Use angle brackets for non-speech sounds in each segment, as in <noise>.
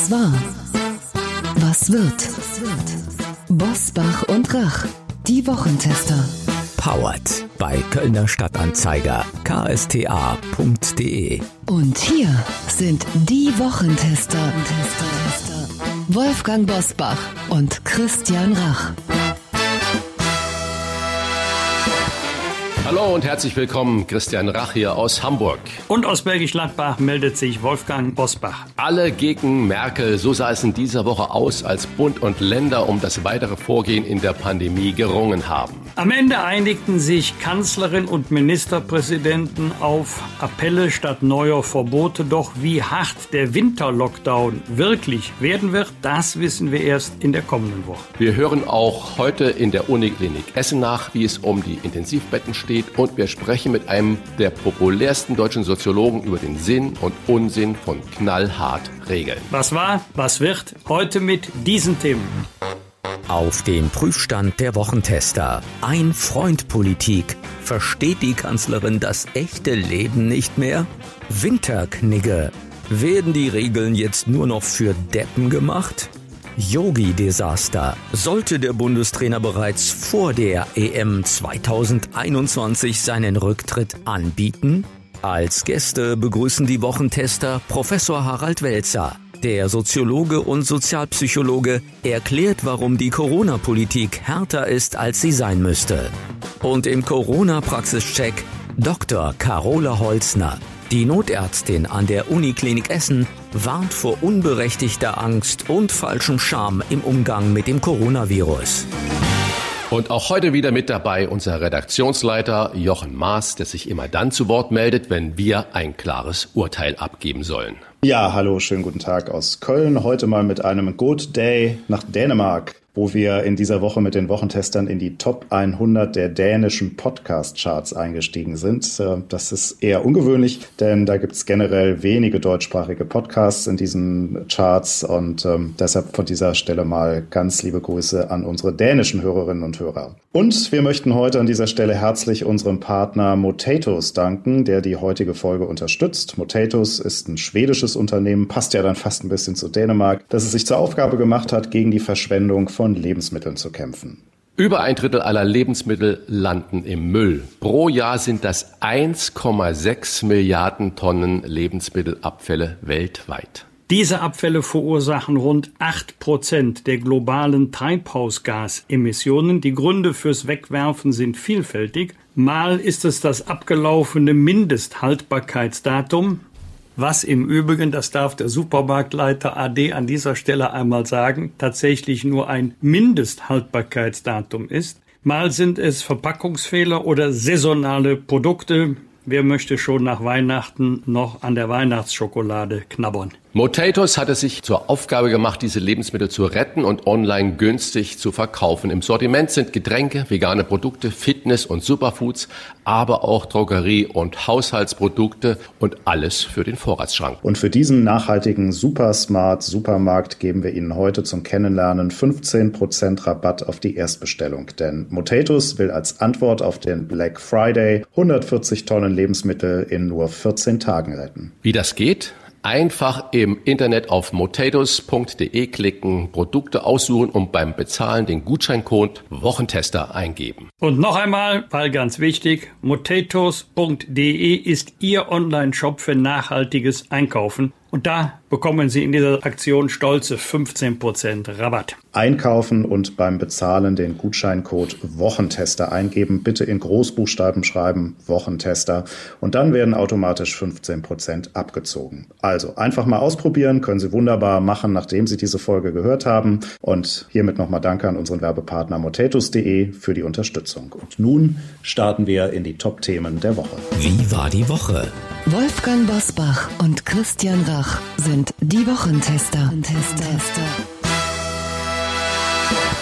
Was war? Was wird? Bosbach und Rach, die Wochentester. Powered bei Kölner Stadtanzeiger ksta.de. Und hier sind die Wochentester. Wolfgang Bosbach und Christian Rach. Hallo und herzlich willkommen, Christian Rach hier aus Hamburg. Und aus Bergisch Gladbach meldet sich Wolfgang Bosbach. Alle gegen Merkel, so sah es in dieser Woche aus, als Bund und Länder um das weitere Vorgehen in der Pandemie gerungen haben. Am Ende einigten sich Kanzlerin und Ministerpräsidenten auf Appelle statt neuer Verbote. Doch wie hart der Winterlockdown wirklich werden wird, das wissen wir erst in der kommenden Woche. Wir hören auch heute in der Uniklinik Essen nach, wie es um die Intensivbetten steht steht und wir sprechen mit einem der populärsten deutschen Soziologen über den Sinn und Unsinn von knallhart Regeln. Was war, was wird, heute mit diesen Themen. Auf dem Prüfstand der Wochentester. Ein Freund Politik. Versteht die Kanzlerin das echte Leben nicht mehr? Winterknigge. Werden die Regeln jetzt nur noch für Deppen gemacht? Yogi-Desaster. Sollte der Bundestrainer bereits vor der EM 2021 seinen Rücktritt anbieten? Als Gäste begrüßen die Wochentester Professor Harald Welzer. Der Soziologe und Sozialpsychologe erklärt, warum die Corona-Politik härter ist, als sie sein müsste. Und im Corona-Praxischeck Dr. Carola Holzner. Die Notärztin an der Uniklinik Essen warnt vor unberechtigter Angst und falschem Scham im Umgang mit dem Coronavirus. Und auch heute wieder mit dabei unser Redaktionsleiter Jochen Maas, der sich immer dann zu Wort meldet, wenn wir ein klares Urteil abgeben sollen. Ja, hallo, schönen guten Tag aus Köln. Heute mal mit einem Good Day nach Dänemark wo wir in dieser Woche mit den Wochentestern in die Top 100 der dänischen Podcast-Charts eingestiegen sind. Äh, das ist eher ungewöhnlich, denn da gibt es generell wenige deutschsprachige Podcasts in diesen Charts und ähm, deshalb von dieser Stelle mal ganz liebe Grüße an unsere dänischen Hörerinnen und Hörer. Und wir möchten heute an dieser Stelle herzlich unserem Partner Motatos danken, der die heutige Folge unterstützt. Motatos ist ein schwedisches Unternehmen, passt ja dann fast ein bisschen zu Dänemark, das es sich zur Aufgabe gemacht hat, gegen die Verschwendung von Lebensmitteln zu kämpfen. Über ein Drittel aller Lebensmittel landen im Müll. Pro Jahr sind das 1,6 Milliarden Tonnen Lebensmittelabfälle weltweit. Diese Abfälle verursachen rund 8 Prozent der globalen Treibhausgasemissionen. Die Gründe fürs Wegwerfen sind vielfältig. Mal ist es das abgelaufene Mindesthaltbarkeitsdatum, was im Übrigen, das darf der Supermarktleiter AD an dieser Stelle einmal sagen, tatsächlich nur ein Mindesthaltbarkeitsdatum ist. Mal sind es Verpackungsfehler oder saisonale Produkte. Wer möchte schon nach Weihnachten noch an der Weihnachtsschokolade knabbern? Motatos hat es sich zur Aufgabe gemacht, diese Lebensmittel zu retten und online günstig zu verkaufen. Im Sortiment sind Getränke, vegane Produkte, Fitness- und Superfoods, aber auch Drogerie- und Haushaltsprodukte und alles für den Vorratsschrank. Und für diesen nachhaltigen Supersmart Supermarkt geben wir Ihnen heute zum Kennenlernen 15% Rabatt auf die Erstbestellung. Denn Motatos will als Antwort auf den Black Friday 140 Tonnen Lebensmittel in nur 14 Tagen retten. Wie das geht? Einfach im Internet auf motatos.de klicken, Produkte aussuchen und beim Bezahlen den Gutscheincode Wochentester eingeben. Und noch einmal, weil ganz wichtig, motatos.de ist Ihr Online-Shop für nachhaltiges Einkaufen. Und da bekommen Sie in dieser Aktion stolze 15% Rabatt. Einkaufen und beim Bezahlen den Gutscheincode Wochentester eingeben. Bitte in Großbuchstaben schreiben Wochentester und dann werden automatisch 15% abgezogen. Also einfach mal ausprobieren, können Sie wunderbar machen, nachdem Sie diese Folge gehört haben. Und hiermit nochmal Danke an unseren Werbepartner motatus.de für die Unterstützung. Und nun starten wir in die Top-Themen der Woche. Wie war die Woche? Wolfgang Bosbach und Christian Rach sind die Wochentester.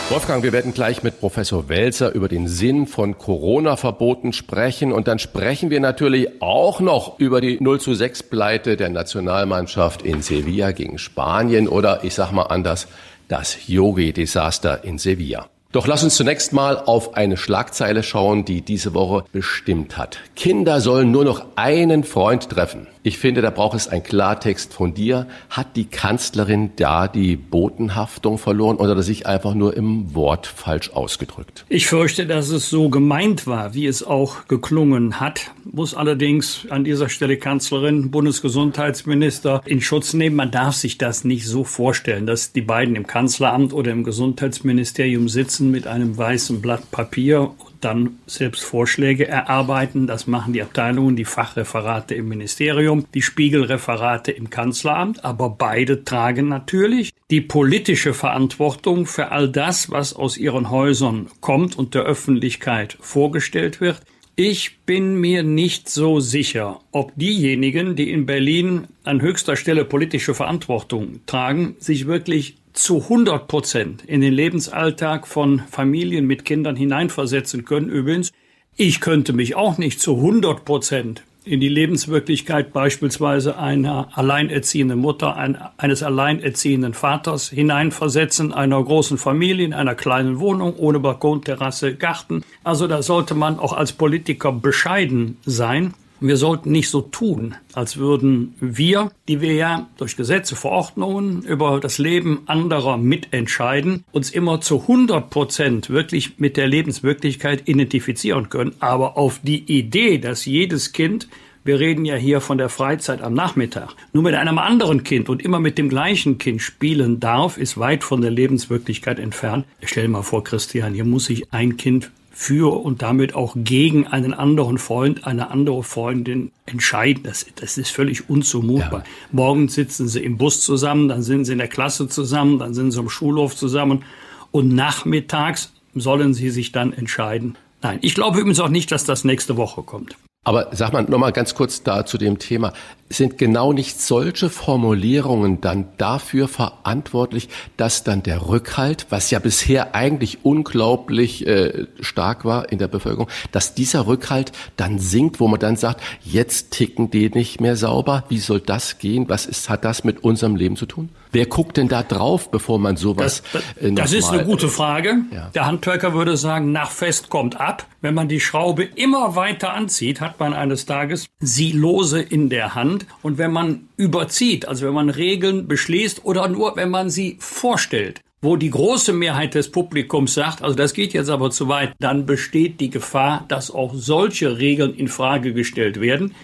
Wolfgang, wir werden gleich mit Professor Welzer über den Sinn von Corona-Verboten sprechen und dann sprechen wir natürlich auch noch über die 0 zu 6 Pleite der Nationalmannschaft in Sevilla gegen Spanien oder ich sag mal anders, das Yogi-Desaster in Sevilla. Doch lass uns zunächst mal auf eine Schlagzeile schauen, die diese Woche bestimmt hat. Kinder sollen nur noch einen Freund treffen. Ich finde, da braucht es einen Klartext von dir. Hat die Kanzlerin da die Botenhaftung verloren oder sich einfach nur im Wort falsch ausgedrückt? Ich fürchte, dass es so gemeint war, wie es auch geklungen hat. Muss allerdings an dieser Stelle Kanzlerin, Bundesgesundheitsminister in Schutz nehmen. Man darf sich das nicht so vorstellen, dass die beiden im Kanzleramt oder im Gesundheitsministerium sitzen sitzen mit einem weißen Blatt Papier und dann selbst Vorschläge erarbeiten. Das machen die Abteilungen, die Fachreferate im Ministerium, die Spiegelreferate im Kanzleramt. Aber beide tragen natürlich die politische Verantwortung für all das, was aus ihren Häusern kommt und der Öffentlichkeit vorgestellt wird. Ich bin mir nicht so sicher, ob diejenigen, die in Berlin an höchster Stelle politische Verantwortung tragen, sich wirklich zu 100 Prozent in den Lebensalltag von Familien mit Kindern hineinversetzen können. Übrigens, ich könnte mich auch nicht zu 100 Prozent in die Lebenswirklichkeit beispielsweise einer alleinerziehenden Mutter, eines alleinerziehenden Vaters hineinversetzen, einer großen Familie in einer kleinen Wohnung ohne Balkon, Terrasse, Garten. Also da sollte man auch als Politiker bescheiden sein. Wir sollten nicht so tun, als würden wir, die wir ja durch Gesetze, Verordnungen über das Leben anderer mitentscheiden, uns immer zu 100 Prozent wirklich mit der Lebenswirklichkeit identifizieren können. Aber auf die Idee, dass jedes Kind wir reden ja hier von der Freizeit am Nachmittag. Nur mit einem anderen Kind und immer mit dem gleichen Kind spielen darf, ist weit von der Lebenswirklichkeit entfernt. Stell dir mal vor, Christian, hier muss sich ein Kind für und damit auch gegen einen anderen Freund, eine andere Freundin entscheiden. Das, das ist völlig unzumutbar. Ja. Morgen sitzen sie im Bus zusammen, dann sind sie in der Klasse zusammen, dann sind sie im Schulhof zusammen und nachmittags sollen sie sich dann entscheiden. Nein, ich glaube übrigens auch nicht, dass das nächste Woche kommt. Aber sag mal nochmal ganz kurz da zu dem Thema. Sind genau nicht solche Formulierungen dann dafür verantwortlich, dass dann der Rückhalt, was ja bisher eigentlich unglaublich äh, stark war in der Bevölkerung, dass dieser Rückhalt dann sinkt, wo man dann sagt, jetzt ticken die nicht mehr sauber. Wie soll das gehen? Was ist, hat das mit unserem Leben zu tun? Wer guckt denn da drauf, bevor man sowas? Das, äh, das ist eine gute Frage. Ja. Der Handwerker würde sagen, nach Fest kommt ab. Wenn man die Schraube immer weiter anzieht, hat man eines Tages sie lose in der Hand. Und wenn man überzieht, also wenn man Regeln beschließt oder nur wenn man sie vorstellt, wo die große Mehrheit des Publikums sagt, also das geht jetzt aber zu weit, dann besteht die Gefahr, dass auch solche Regeln in Frage gestellt werden,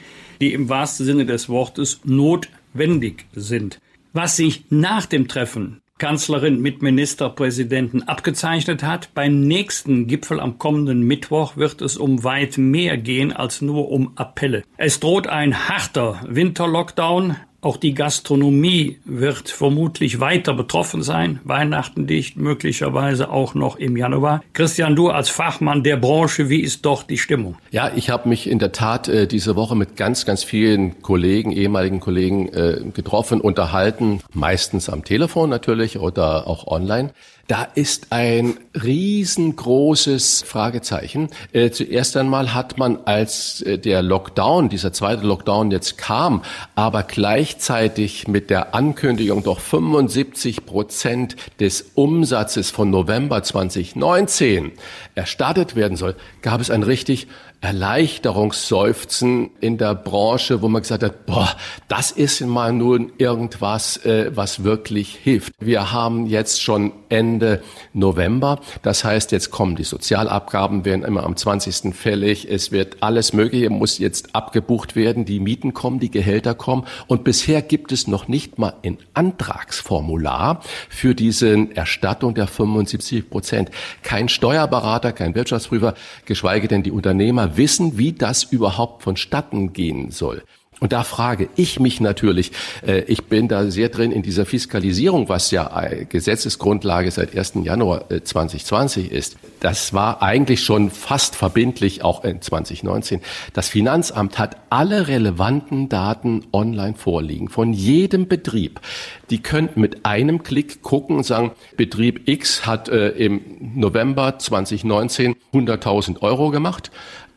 die im wahrsten Sinne des Wortes notwendig sind. Was sich nach dem Treffen Kanzlerin mit Ministerpräsidenten abgezeichnet hat. Beim nächsten Gipfel am kommenden Mittwoch wird es um weit mehr gehen als nur um Appelle. Es droht ein harter Winterlockdown. Auch die Gastronomie wird vermutlich weiter betroffen sein. Weihnachten dicht, möglicherweise auch noch im Januar. Christian, du als Fachmann der Branche, wie ist doch die Stimmung? Ja, ich habe mich in der Tat äh, diese Woche mit ganz, ganz vielen Kollegen, ehemaligen Kollegen äh, getroffen, unterhalten, meistens am Telefon natürlich oder auch online. Da ist ein riesengroßes Fragezeichen. Äh, zuerst einmal hat man, als äh, der Lockdown, dieser zweite Lockdown jetzt kam, aber gleichzeitig mit der Ankündigung doch 75 Prozent des Umsatzes von November 2019 erstattet werden soll, gab es ein richtig Erleichterungsseufzen in der Branche, wo man gesagt hat, boah, das ist mal nun irgendwas, äh, was wirklich hilft. Wir haben jetzt schon Ende November. Das heißt, jetzt kommen die Sozialabgaben, werden immer am 20. fällig. Es wird alles Mögliche, muss jetzt abgebucht werden. Die Mieten kommen, die Gehälter kommen. Und bisher gibt es noch nicht mal ein Antragsformular für diese Erstattung der 75 Prozent. Kein Steuerberater, kein Wirtschaftsprüfer, geschweige denn die Unternehmer wissen, wie das überhaupt vonstatten gehen soll. Und da frage ich mich natürlich, äh, ich bin da sehr drin in dieser Fiskalisierung, was ja Gesetzesgrundlage seit 1. Januar 2020 äh, ist. Das war eigentlich schon fast verbindlich, auch in 2019. Das Finanzamt hat alle relevanten Daten online vorliegen, von jedem Betrieb. Die könnten mit einem Klick gucken und sagen, Betrieb X hat äh, im November 2019 100.000 Euro gemacht.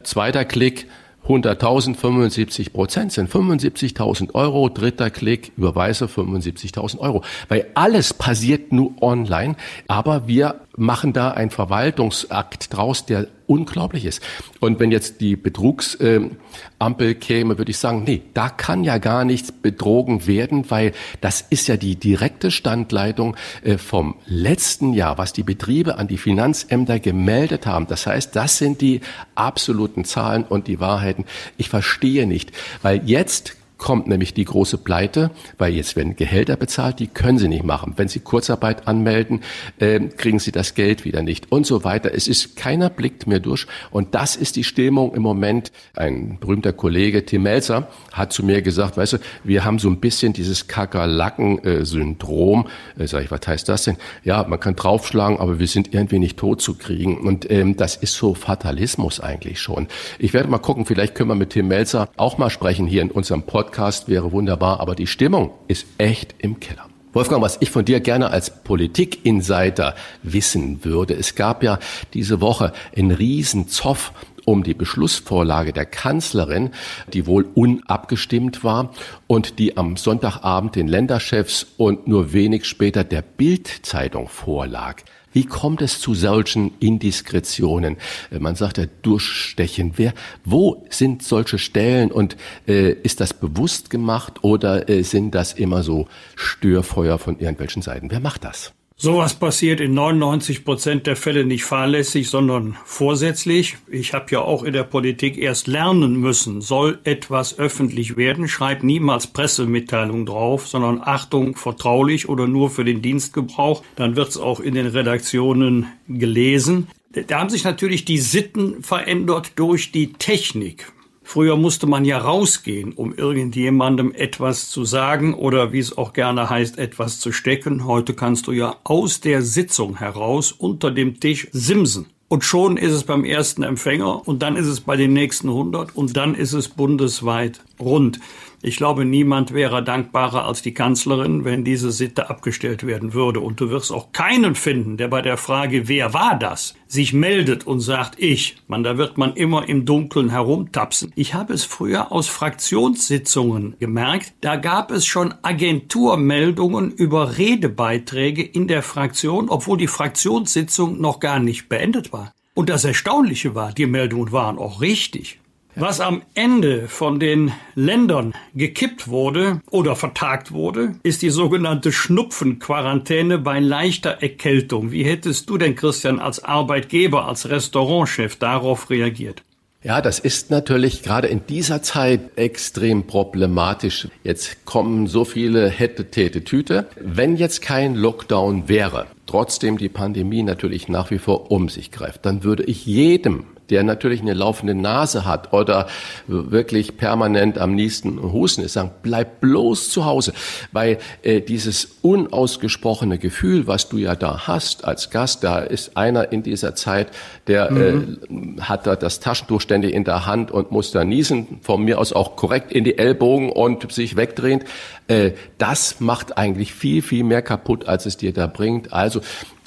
Zweiter Klick, 100.000, 75 Prozent sind 75.000 Euro. Dritter Klick, Überweise 75.000 Euro. Weil alles passiert nur online, aber wir machen da einen Verwaltungsakt draus, der unglaublich ist. Und wenn jetzt die Betrugsampel käme, würde ich sagen, nee, da kann ja gar nichts betrogen werden, weil das ist ja die direkte Standleitung äh, vom letzten Jahr, was die Betriebe an die Finanzämter gemeldet haben. Das heißt, das sind die absoluten Zahlen und die Wahrheiten. Ich verstehe nicht, weil jetzt kommt nämlich die große Pleite, weil jetzt werden Gehälter bezahlt, die können sie nicht machen. Wenn sie Kurzarbeit anmelden, äh, kriegen sie das Geld wieder nicht und so weiter. Es ist keiner blickt mehr durch und das ist die Stimmung im Moment. Ein berühmter Kollege, Tim Melzer, hat zu mir gesagt, weißt du, wir haben so ein bisschen dieses Kakerlaken-Syndrom. Äh, sag ich, was heißt das denn? Ja, man kann draufschlagen, aber wir sind irgendwie nicht tot zu kriegen und ähm, das ist so Fatalismus eigentlich schon. Ich werde mal gucken, vielleicht können wir mit Tim Melzer auch mal sprechen hier in unserem Podcast Podcast wäre wunderbar, aber die Stimmung ist echt im Keller. Wolfgang, was ich von dir gerne als Politik-Insider wissen würde, es gab ja diese Woche einen riesen Zoff um die Beschlussvorlage der Kanzlerin, die wohl unabgestimmt war und die am Sonntagabend den Länderchefs und nur wenig später der Bild-Zeitung vorlag. Wie kommt es zu solchen Indiskretionen? Äh, man sagt ja durchstechen. Wer, wo sind solche Stellen und äh, ist das bewusst gemacht oder äh, sind das immer so Störfeuer von irgendwelchen Seiten? Wer macht das? Sowas passiert in 99 Prozent der Fälle nicht fahrlässig, sondern vorsätzlich. Ich habe ja auch in der Politik erst lernen müssen, soll etwas öffentlich werden, schreibt niemals Pressemitteilung drauf, sondern Achtung, vertraulich oder nur für den Dienstgebrauch. Dann wird es auch in den Redaktionen gelesen. Da haben sich natürlich die Sitten verändert durch die Technik. Früher musste man ja rausgehen, um irgendjemandem etwas zu sagen oder wie es auch gerne heißt, etwas zu stecken. Heute kannst du ja aus der Sitzung heraus unter dem Tisch simsen. Und schon ist es beim ersten Empfänger und dann ist es bei den nächsten 100 und dann ist es bundesweit rund. Ich glaube, niemand wäre dankbarer als die Kanzlerin, wenn diese Sitte abgestellt werden würde. Und du wirst auch keinen finden, der bei der Frage, wer war das, sich meldet und sagt, ich. Man, da wird man immer im Dunkeln herumtapsen. Ich habe es früher aus Fraktionssitzungen gemerkt. Da gab es schon Agenturmeldungen über Redebeiträge in der Fraktion, obwohl die Fraktionssitzung noch gar nicht beendet war. Und das Erstaunliche war, die Meldungen waren auch richtig. Was am Ende von den Ländern gekippt wurde oder vertagt wurde, ist die sogenannte Schnupfenquarantäne bei leichter Erkältung. Wie hättest du denn, Christian, als Arbeitgeber, als Restaurantchef darauf reagiert? Ja, das ist natürlich gerade in dieser Zeit extrem problematisch. Jetzt kommen so viele hätte, täte, Tüte. Wenn jetzt kein Lockdown wäre, trotzdem die Pandemie natürlich nach wie vor um sich greift, dann würde ich jedem der natürlich eine laufende Nase hat oder wirklich permanent am nächsten Husten ist, sagen, bleib bloß zu Hause, weil äh, dieses unausgesprochene Gefühl, was du ja da hast als Gast, da ist einer in dieser Zeit, der mhm. äh, hat da das Taschentuch ständig in der Hand und muss da niesen, von mir aus auch korrekt in die Ellbogen und sich wegdrehend. Äh, das macht eigentlich viel, viel mehr kaputt, als es dir da bringt. Also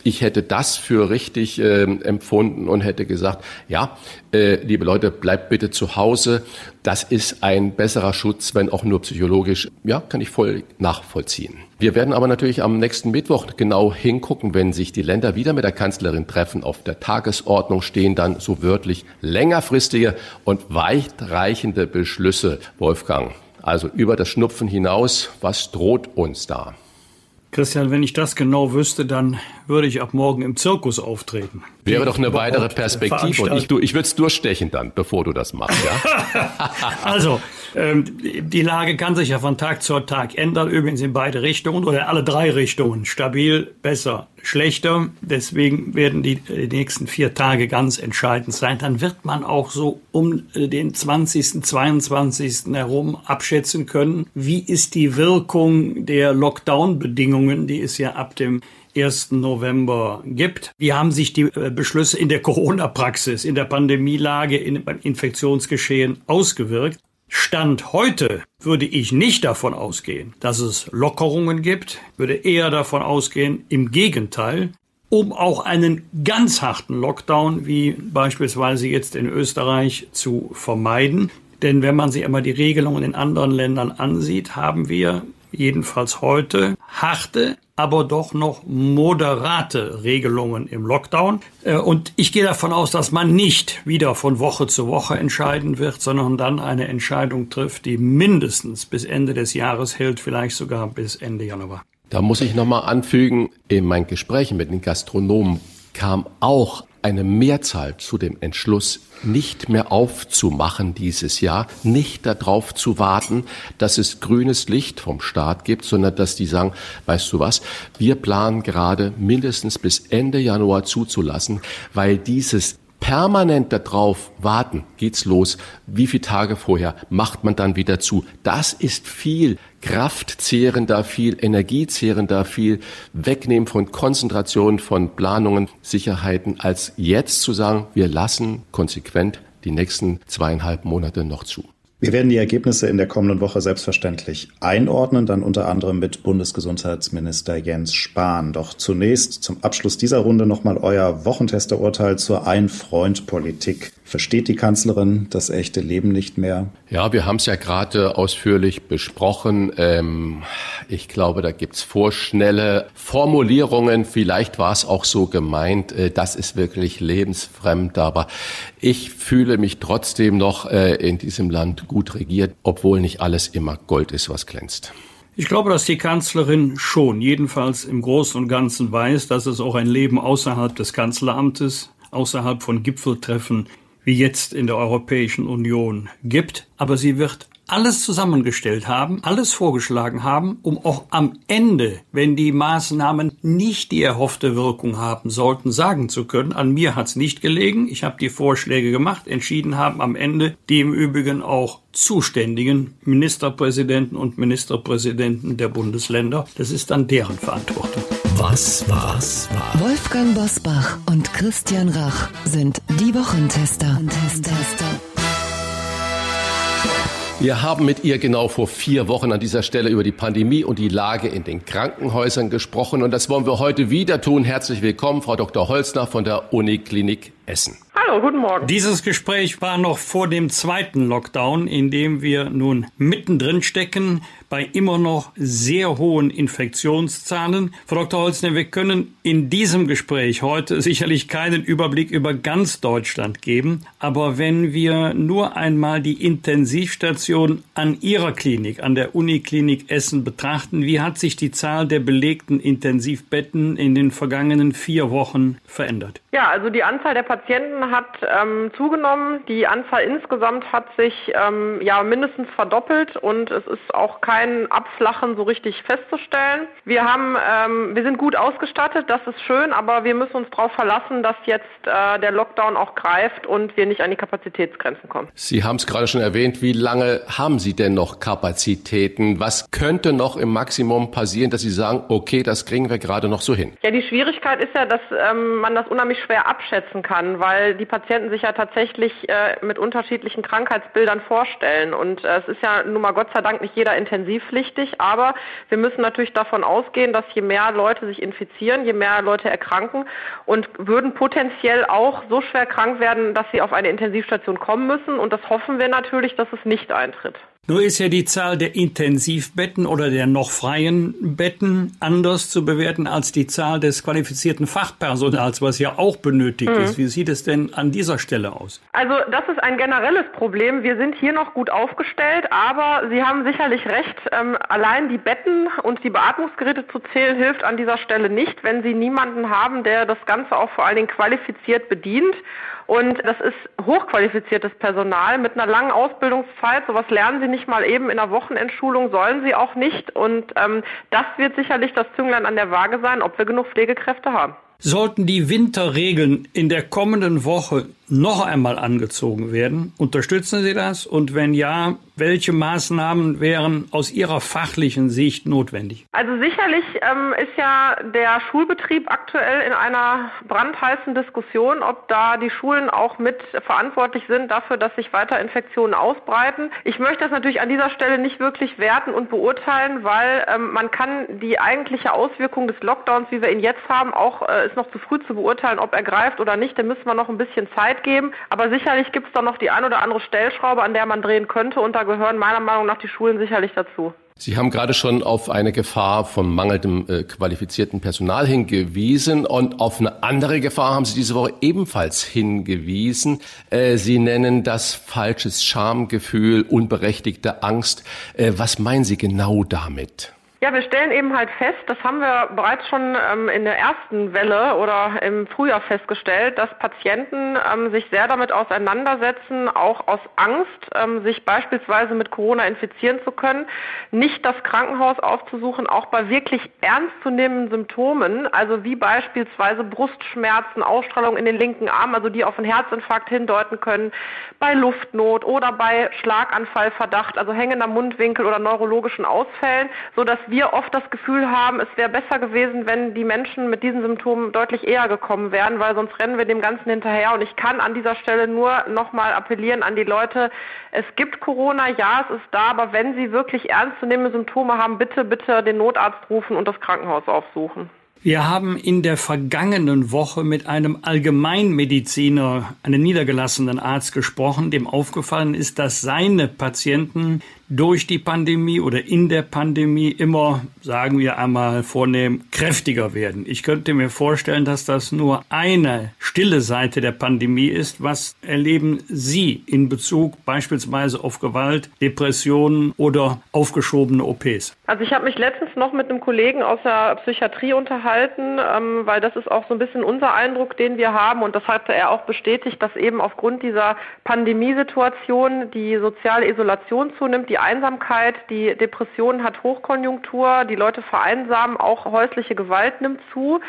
ich hätte das für richtig äh, empfunden und hätte gesagt, ja, äh, liebe Leute, bleibt bitte zu Hause. Das ist ein besserer Schutz, wenn auch nur psychologisch. Ja, kann ich voll nachvollziehen. Wir werden aber natürlich am nächsten Mittwoch genau hingucken, wenn sich die Länder wieder mit der Kanzlerin treffen. Auf der Tagesordnung stehen dann so wörtlich längerfristige und weitreichende Beschlüsse, Wolfgang. Also über das Schnupfen hinaus, was droht uns da? Christian, wenn ich das genau wüsste, dann würde ich ab morgen im Zirkus auftreten. Wäre doch eine weitere Perspektive. Und ich, ich würde es durchstechen dann, bevor du das machst. Ja? <laughs> also, die Lage kann sich ja von Tag zu Tag ändern, übrigens in beide Richtungen oder alle drei Richtungen. Stabil, besser, schlechter. Deswegen werden die, die nächsten vier Tage ganz entscheidend sein. Dann wird man auch so um äh, den 20., 22. herum abschätzen können, wie ist die Wirkung der Lockdown-Bedingungen, die es ja ab dem 1. November gibt. Wie haben sich die äh, Beschlüsse in der Corona-Praxis, in der Pandemielage, in, beim Infektionsgeschehen ausgewirkt? Stand heute würde ich nicht davon ausgehen, dass es Lockerungen gibt, würde eher davon ausgehen, im Gegenteil, um auch einen ganz harten Lockdown wie beispielsweise jetzt in Österreich zu vermeiden. Denn wenn man sich einmal die Regelungen in anderen Ländern ansieht, haben wir jedenfalls heute harte, aber doch noch moderate Regelungen im Lockdown. Äh, und ich gehe davon aus, dass man nicht wieder von Woche zu Woche entscheiden wird, sondern dann eine Entscheidung trifft, die mindestens bis Ende des Jahres hält, vielleicht sogar bis Ende Januar. Da muss ich nochmal anfügen, in meinen Gesprächen mit den Gastronomen kam auch eine Mehrzahl zu dem Entschluss, nicht mehr aufzumachen dieses Jahr, nicht darauf zu warten, dass es grünes Licht vom Staat gibt, sondern dass die sagen, weißt du was, wir planen gerade mindestens bis Ende Januar zuzulassen, weil dieses permanent darauf warten, geht's los, wie viele Tage vorher macht man dann wieder zu. Das ist viel kraftzehrender, viel energiezehrender, viel wegnehmen von Konzentration, von Planungen, Sicherheiten, als jetzt zu sagen, wir lassen konsequent die nächsten zweieinhalb Monate noch zu. Wir werden die Ergebnisse in der kommenden Woche selbstverständlich einordnen, dann unter anderem mit Bundesgesundheitsminister Jens Spahn. Doch zunächst zum Abschluss dieser Runde nochmal euer Wochentesterurteil zur Ein-Freund-Politik. Versteht die Kanzlerin das echte Leben nicht mehr? Ja, wir haben es ja gerade ausführlich besprochen. Ähm, ich glaube, da gibt's vorschnelle Formulierungen. Vielleicht war es auch so gemeint. Äh, das ist wirklich lebensfremd. Aber ich fühle mich trotzdem noch äh, in diesem Land gut regiert, obwohl nicht alles immer Gold ist, was glänzt. Ich glaube, dass die Kanzlerin schon, jedenfalls im Großen und Ganzen weiß, dass es auch ein Leben außerhalb des Kanzleramtes, außerhalb von Gipfeltreffen wie jetzt in der Europäischen Union gibt, aber sie wird alles zusammengestellt haben, alles vorgeschlagen haben, um auch am Ende, wenn die Maßnahmen nicht die erhoffte Wirkung haben sollten, sagen zu können, an mir hat's nicht gelegen, ich habe die Vorschläge gemacht, entschieden haben am Ende die im Übrigen auch zuständigen Ministerpräsidenten und Ministerpräsidenten der Bundesländer. Das ist dann deren Verantwortung. Was war? Was war? Wolfgang Bosbach und Christian Rach sind die Wochentester. Tester. Wir haben mit ihr genau vor vier Wochen an dieser Stelle über die Pandemie und die Lage in den Krankenhäusern gesprochen. Und das wollen wir heute wieder tun. Herzlich willkommen, Frau Dr. Holzner von der Uniklinik Essen. Hallo, guten Morgen. Dieses Gespräch war noch vor dem zweiten Lockdown, in dem wir nun mittendrin stecken bei immer noch sehr hohen Infektionszahlen. Frau Dr. Holzner, wir können in diesem Gespräch heute sicherlich keinen Überblick über ganz Deutschland geben, aber wenn wir nur einmal die Intensivstation an Ihrer Klinik, an der Uniklinik Essen betrachten, wie hat sich die Zahl der belegten Intensivbetten in den vergangenen vier Wochen verändert? Ja, also die Anzahl der Patienten hat ähm, zugenommen. Die Anzahl insgesamt hat sich ähm, ja mindestens verdoppelt und es ist auch kein Abflachen so richtig festzustellen. Wir haben, ähm, wir sind gut ausgestattet, das ist schön, aber wir müssen uns darauf verlassen, dass jetzt äh, der Lockdown auch greift und wir nicht an die Kapazitätsgrenzen kommen. Sie haben es gerade schon erwähnt. Wie lange haben Sie denn noch Kapazitäten? Was könnte noch im Maximum passieren, dass Sie sagen, okay, das kriegen wir gerade noch so hin? Ja, die Schwierigkeit ist ja, dass ähm, man das unheimlich schwer abschätzen kann, weil die Patienten sich ja tatsächlich äh, mit unterschiedlichen Krankheitsbildern vorstellen. Und äh, es ist ja nun mal Gott sei Dank nicht jeder intensivpflichtig, aber wir müssen natürlich davon ausgehen, dass je mehr Leute sich infizieren, je mehr Leute erkranken und würden potenziell auch so schwer krank werden, dass sie auf eine Intensivstation kommen müssen. Und das hoffen wir natürlich, dass es nicht eintritt. Nur ist ja die Zahl der Intensivbetten oder der noch freien Betten anders zu bewerten als die Zahl des qualifizierten Fachpersonals, was ja auch benötigt mhm. ist. Wie sieht es denn an dieser Stelle aus? Also das ist ein generelles Problem. Wir sind hier noch gut aufgestellt, aber Sie haben sicherlich recht. Ähm, allein die Betten und die Beatmungsgeräte zu zählen hilft an dieser Stelle nicht, wenn Sie niemanden haben, der das Ganze auch vor allen Dingen qualifiziert bedient. Und das ist hochqualifiziertes Personal mit einer langen Ausbildungszeit. Sowas lernen sie nicht mal eben in einer Wochenendschulung, sollen sie auch nicht. Und ähm, das wird sicherlich das Zünglein an der Waage sein, ob wir genug Pflegekräfte haben. Sollten die Winterregeln in der kommenden Woche noch einmal angezogen werden, unterstützen Sie das? Und wenn ja, welche Maßnahmen wären aus Ihrer fachlichen Sicht notwendig? Also sicherlich ähm, ist ja der Schulbetrieb aktuell in einer brandheißen Diskussion, ob da die Schulen auch mit verantwortlich sind dafür, dass sich weiter Infektionen ausbreiten. Ich möchte das natürlich an dieser Stelle nicht wirklich werten und beurteilen, weil ähm, man kann die eigentliche Auswirkung des Lockdowns, wie wir ihn jetzt haben, auch äh, ist noch zu früh zu beurteilen, ob er greift oder nicht. Da müssen wir noch ein bisschen Zeit Geben. Aber sicherlich gibt es da noch die ein oder andere Stellschraube, an der man drehen könnte. Und da gehören meiner Meinung nach die Schulen sicherlich dazu. Sie haben gerade schon auf eine Gefahr von mangelndem äh, qualifizierten Personal hingewiesen und auf eine andere Gefahr haben Sie diese Woche ebenfalls hingewiesen. Äh, Sie nennen das falsches Schamgefühl, unberechtigte Angst. Äh, was meinen Sie genau damit? Ja, wir stellen eben halt fest, das haben wir bereits schon ähm, in der ersten Welle oder im Frühjahr festgestellt, dass Patienten ähm, sich sehr damit auseinandersetzen, auch aus Angst, ähm, sich beispielsweise mit Corona infizieren zu können, nicht das Krankenhaus aufzusuchen, auch bei wirklich ernstzunehmenden Symptomen, also wie beispielsweise Brustschmerzen, Ausstrahlung in den linken Arm, also die auf einen Herzinfarkt hindeuten können, bei Luftnot oder bei Schlaganfallverdacht, also hängender Mundwinkel oder neurologischen Ausfällen, so dass wir oft das Gefühl haben, es wäre besser gewesen, wenn die Menschen mit diesen Symptomen deutlich eher gekommen wären, weil sonst rennen wir dem Ganzen hinterher. Und ich kann an dieser Stelle nur nochmal appellieren an die Leute, es gibt Corona, ja, es ist da, aber wenn Sie wirklich ernstzunehmende Symptome haben, bitte, bitte den Notarzt rufen und das Krankenhaus aufsuchen. Wir haben in der vergangenen Woche mit einem Allgemeinmediziner, einem niedergelassenen Arzt gesprochen, dem aufgefallen ist, dass seine Patienten durch die Pandemie oder in der Pandemie immer, sagen wir einmal vornehm, kräftiger werden. Ich könnte mir vorstellen, dass das nur eine stille Seite der Pandemie ist. Was erleben Sie in Bezug beispielsweise auf Gewalt, Depressionen oder aufgeschobene OPs? Also ich habe mich letztens noch mit einem Kollegen aus der Psychiatrie unterhalten, ähm, weil das ist auch so ein bisschen unser Eindruck, den wir haben und das hatte er auch bestätigt, dass eben aufgrund dieser Pandemiesituation die soziale Isolation zunimmt, die Einsamkeit, die Depression hat Hochkonjunktur, die Leute vereinsamen, auch häusliche Gewalt nimmt zu.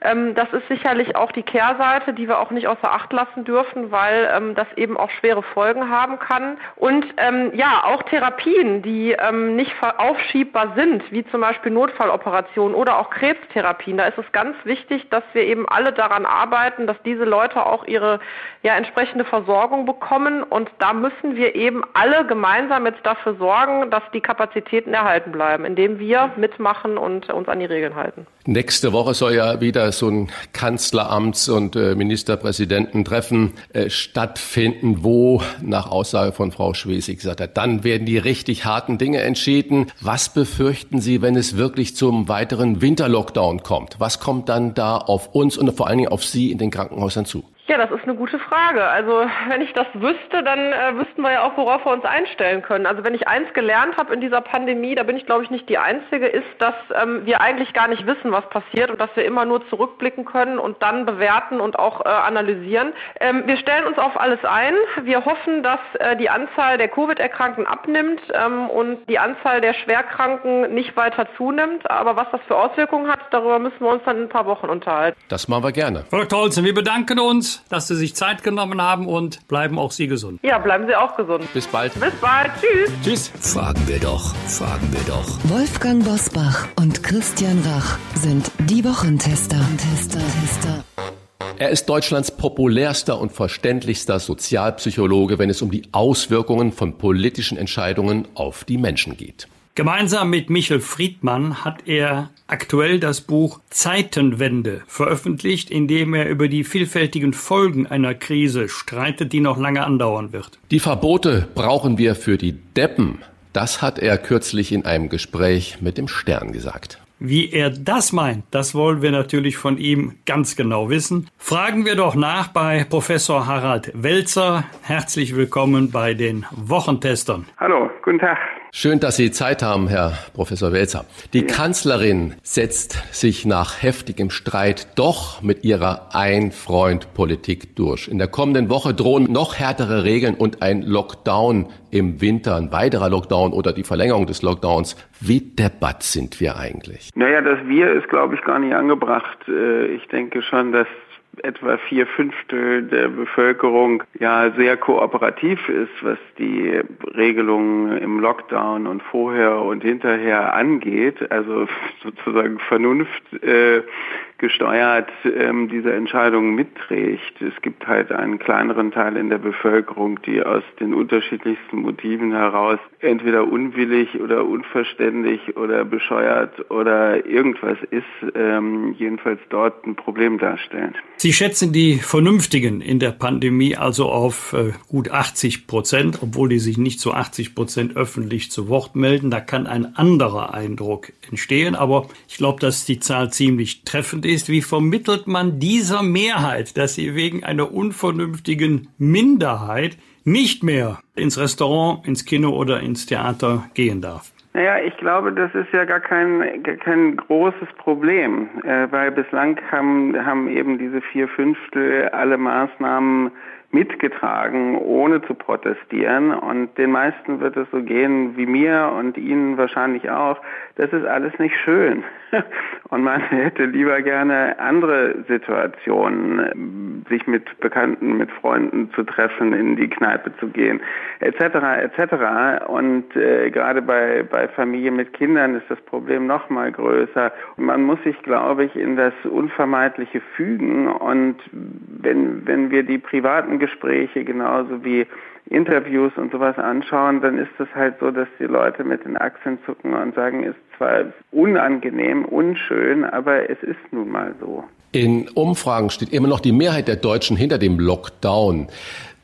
Ähm, das ist sicherlich auch die Kehrseite, die wir auch nicht außer Acht lassen dürfen, weil ähm, das eben auch schwere Folgen haben kann. Und ähm, ja, auch Therapien, die ähm, nicht aufschiebbar sind, wie zum Beispiel Notfalloperationen oder auch Krebstherapien. Da ist es ganz wichtig, dass wir eben alle daran arbeiten, dass diese Leute auch ihre ja, entsprechende Versorgung bekommen. Und da müssen wir eben alle gemeinsam jetzt dafür sorgen, dass die Kapazitäten erhalten bleiben, indem wir mitmachen und uns an die Regeln halten. Nächste Woche soll ja wieder so ein Kanzleramts- und äh, Ministerpräsidententreffen äh, stattfinden, wo nach Aussage von Frau Schwesig gesagt hat, dann werden die richtig harten Dinge entschieden. Was befürchten Sie, wenn es wirklich zum weiteren Winterlockdown kommt? Was kommt dann da auf uns und vor allen Dingen auf Sie in den Krankenhäusern zu? Ja, das ist eine gute Frage. Also wenn ich das wüsste, dann äh, wüssten wir ja auch, worauf wir uns einstellen können. Also wenn ich eins gelernt habe in dieser Pandemie, da bin ich glaube ich nicht die Einzige, ist, dass ähm, wir eigentlich gar nicht wissen, was passiert und dass wir immer nur zurückblicken können und dann bewerten und auch äh, analysieren. Ähm, wir stellen uns auf alles ein. Wir hoffen, dass äh, die Anzahl der Covid-Erkrankten abnimmt ähm, und die Anzahl der Schwerkranken nicht weiter zunimmt. Aber was das für Auswirkungen hat, darüber müssen wir uns dann in ein paar Wochen unterhalten. Das machen wir gerne. Frau Dr. Olsen, wir bedanken uns dass Sie sich Zeit genommen haben und bleiben auch Sie gesund. Ja, bleiben Sie auch gesund. Bis bald. Bis bald. Tschüss. Tschüss. Fragen wir doch, fragen wir doch. Wolfgang Bosbach und Christian Rach sind die Wochentester. Tester, Tester. Er ist Deutschlands populärster und verständlichster Sozialpsychologe, wenn es um die Auswirkungen von politischen Entscheidungen auf die Menschen geht. Gemeinsam mit Michel Friedmann hat er aktuell das Buch Zeitenwende veröffentlicht, in dem er über die vielfältigen Folgen einer Krise streitet, die noch lange andauern wird. Die Verbote brauchen wir für die Deppen. Das hat er kürzlich in einem Gespräch mit dem Stern gesagt. Wie er das meint, das wollen wir natürlich von ihm ganz genau wissen. Fragen wir doch nach bei Professor Harald Welzer. Herzlich willkommen bei den Wochentestern. Hallo, guten Tag. Schön, dass Sie Zeit haben, Herr Professor Welzer. Die Kanzlerin setzt sich nach heftigem Streit doch mit ihrer Ein-Freund-Politik durch. In der kommenden Woche drohen noch härtere Regeln und ein Lockdown im Winter, ein weiterer Lockdown oder die Verlängerung des Lockdowns. Wie debatt sind wir eigentlich? Naja, das Wir ist, glaube ich, gar nicht angebracht. Äh, ich denke schon, dass etwa vier Fünftel der Bevölkerung ja sehr kooperativ ist, was die Regelungen im Lockdown und vorher und hinterher angeht. Also <laughs> sozusagen Vernunft äh, gesteuert ähm, diese Entscheidung mitträgt. Es gibt halt einen kleineren Teil in der Bevölkerung, die aus den unterschiedlichsten Motiven heraus entweder unwillig oder unverständlich oder bescheuert oder irgendwas ist, ähm, jedenfalls dort ein Problem darstellt. Sie schätzen die Vernünftigen in der Pandemie also auf äh, gut 80 Prozent, obwohl die sich nicht zu 80 Prozent öffentlich zu Wort melden. Da kann ein anderer Eindruck entstehen, aber ich glaube, dass die Zahl ziemlich treffend ist. Wie vermittelt man dieser Mehrheit, dass sie wegen einer unvernünftigen Minderheit nicht mehr ins Restaurant, ins Kino oder ins Theater gehen darf? Naja, ich glaube, das ist ja gar kein, gar kein großes Problem, äh, weil bislang haben, haben eben diese vier Fünftel alle Maßnahmen mitgetragen, ohne zu protestieren. Und den meisten wird es so gehen wie mir und Ihnen wahrscheinlich auch. Das ist alles nicht schön. <laughs> Und man hätte lieber gerne andere Situationen, sich mit Bekannten, mit Freunden zu treffen, in die Kneipe zu gehen, etc. etc. Und äh, gerade bei, bei Familien mit Kindern ist das Problem noch mal größer. Man muss sich, glaube ich, in das Unvermeidliche fügen. Und wenn, wenn wir die privaten Gespräche genauso wie Interviews und sowas anschauen, dann ist es halt so, dass die Leute mit den Achseln zucken und sagen, ist zwar unangenehm, unschön, aber es ist nun mal so. In Umfragen steht immer noch die Mehrheit der Deutschen hinter dem Lockdown.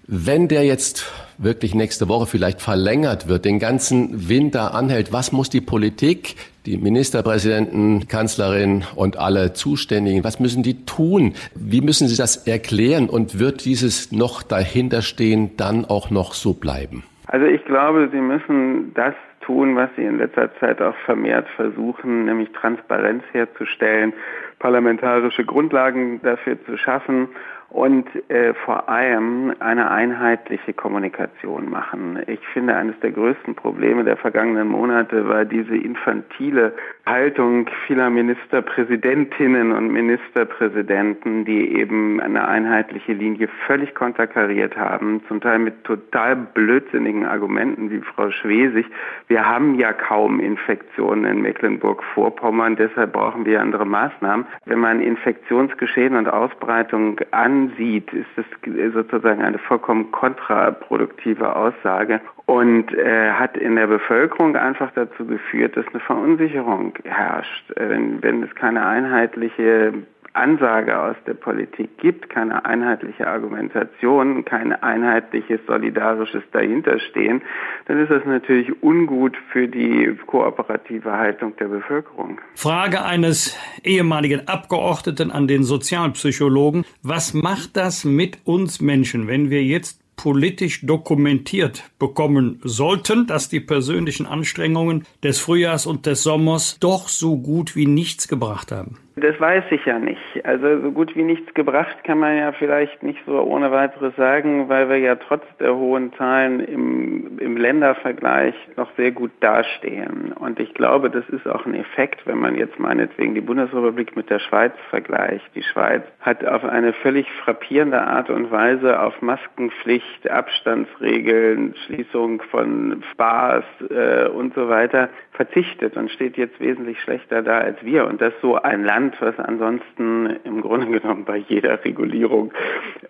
Wenn der jetzt wirklich nächste Woche vielleicht verlängert wird, den ganzen Winter anhält, was muss die Politik, die Ministerpräsidenten, Kanzlerin und alle Zuständigen, was müssen die tun? Wie müssen sie das erklären und wird dieses noch dahinterstehen dann auch noch so bleiben? Also ich glaube, sie müssen das tun, was sie in letzter Zeit auch vermehrt versuchen, nämlich Transparenz herzustellen, parlamentarische Grundlagen dafür zu schaffen und äh, vor allem eine einheitliche Kommunikation machen. Ich finde, eines der größten Probleme der vergangenen Monate war diese infantile Haltung vieler Ministerpräsidentinnen und Ministerpräsidenten, die eben eine einheitliche Linie völlig konterkariert haben, zum Teil mit total blödsinnigen Argumenten wie Frau Schwesig. Wir haben ja kaum Infektionen in Mecklenburg-Vorpommern, deshalb brauchen wir andere Maßnahmen. Wenn man Infektionsgeschehen und Ausbreitung an ansieht, ist das sozusagen eine vollkommen kontraproduktive Aussage und äh, hat in der Bevölkerung einfach dazu geführt, dass eine Verunsicherung herrscht. Äh, wenn, wenn es keine einheitliche Ansage aus der Politik gibt, keine einheitliche Argumentation, kein einheitliches solidarisches Dahinterstehen, dann ist das natürlich ungut für die kooperative Haltung der Bevölkerung. Frage eines ehemaligen Abgeordneten an den Sozialpsychologen. Was macht das mit uns Menschen, wenn wir jetzt politisch dokumentiert bekommen sollten, dass die persönlichen Anstrengungen des Frühjahrs und des Sommers doch so gut wie nichts gebracht haben? Das weiß ich ja nicht. Also so gut wie nichts gebracht kann man ja vielleicht nicht so ohne weiteres sagen, weil wir ja trotz der hohen Zahlen im, im Ländervergleich noch sehr gut dastehen. Und ich glaube, das ist auch ein Effekt, wenn man jetzt meinetwegen die Bundesrepublik mit der Schweiz vergleicht. Die Schweiz hat auf eine völlig frappierende Art und Weise auf Maskenpflicht, Abstandsregeln, Schließung von Bars äh, und so weiter verzichtet und steht jetzt wesentlich schlechter da als wir. Und das so ein Land, was ansonsten im Grunde genommen bei jeder Regulierung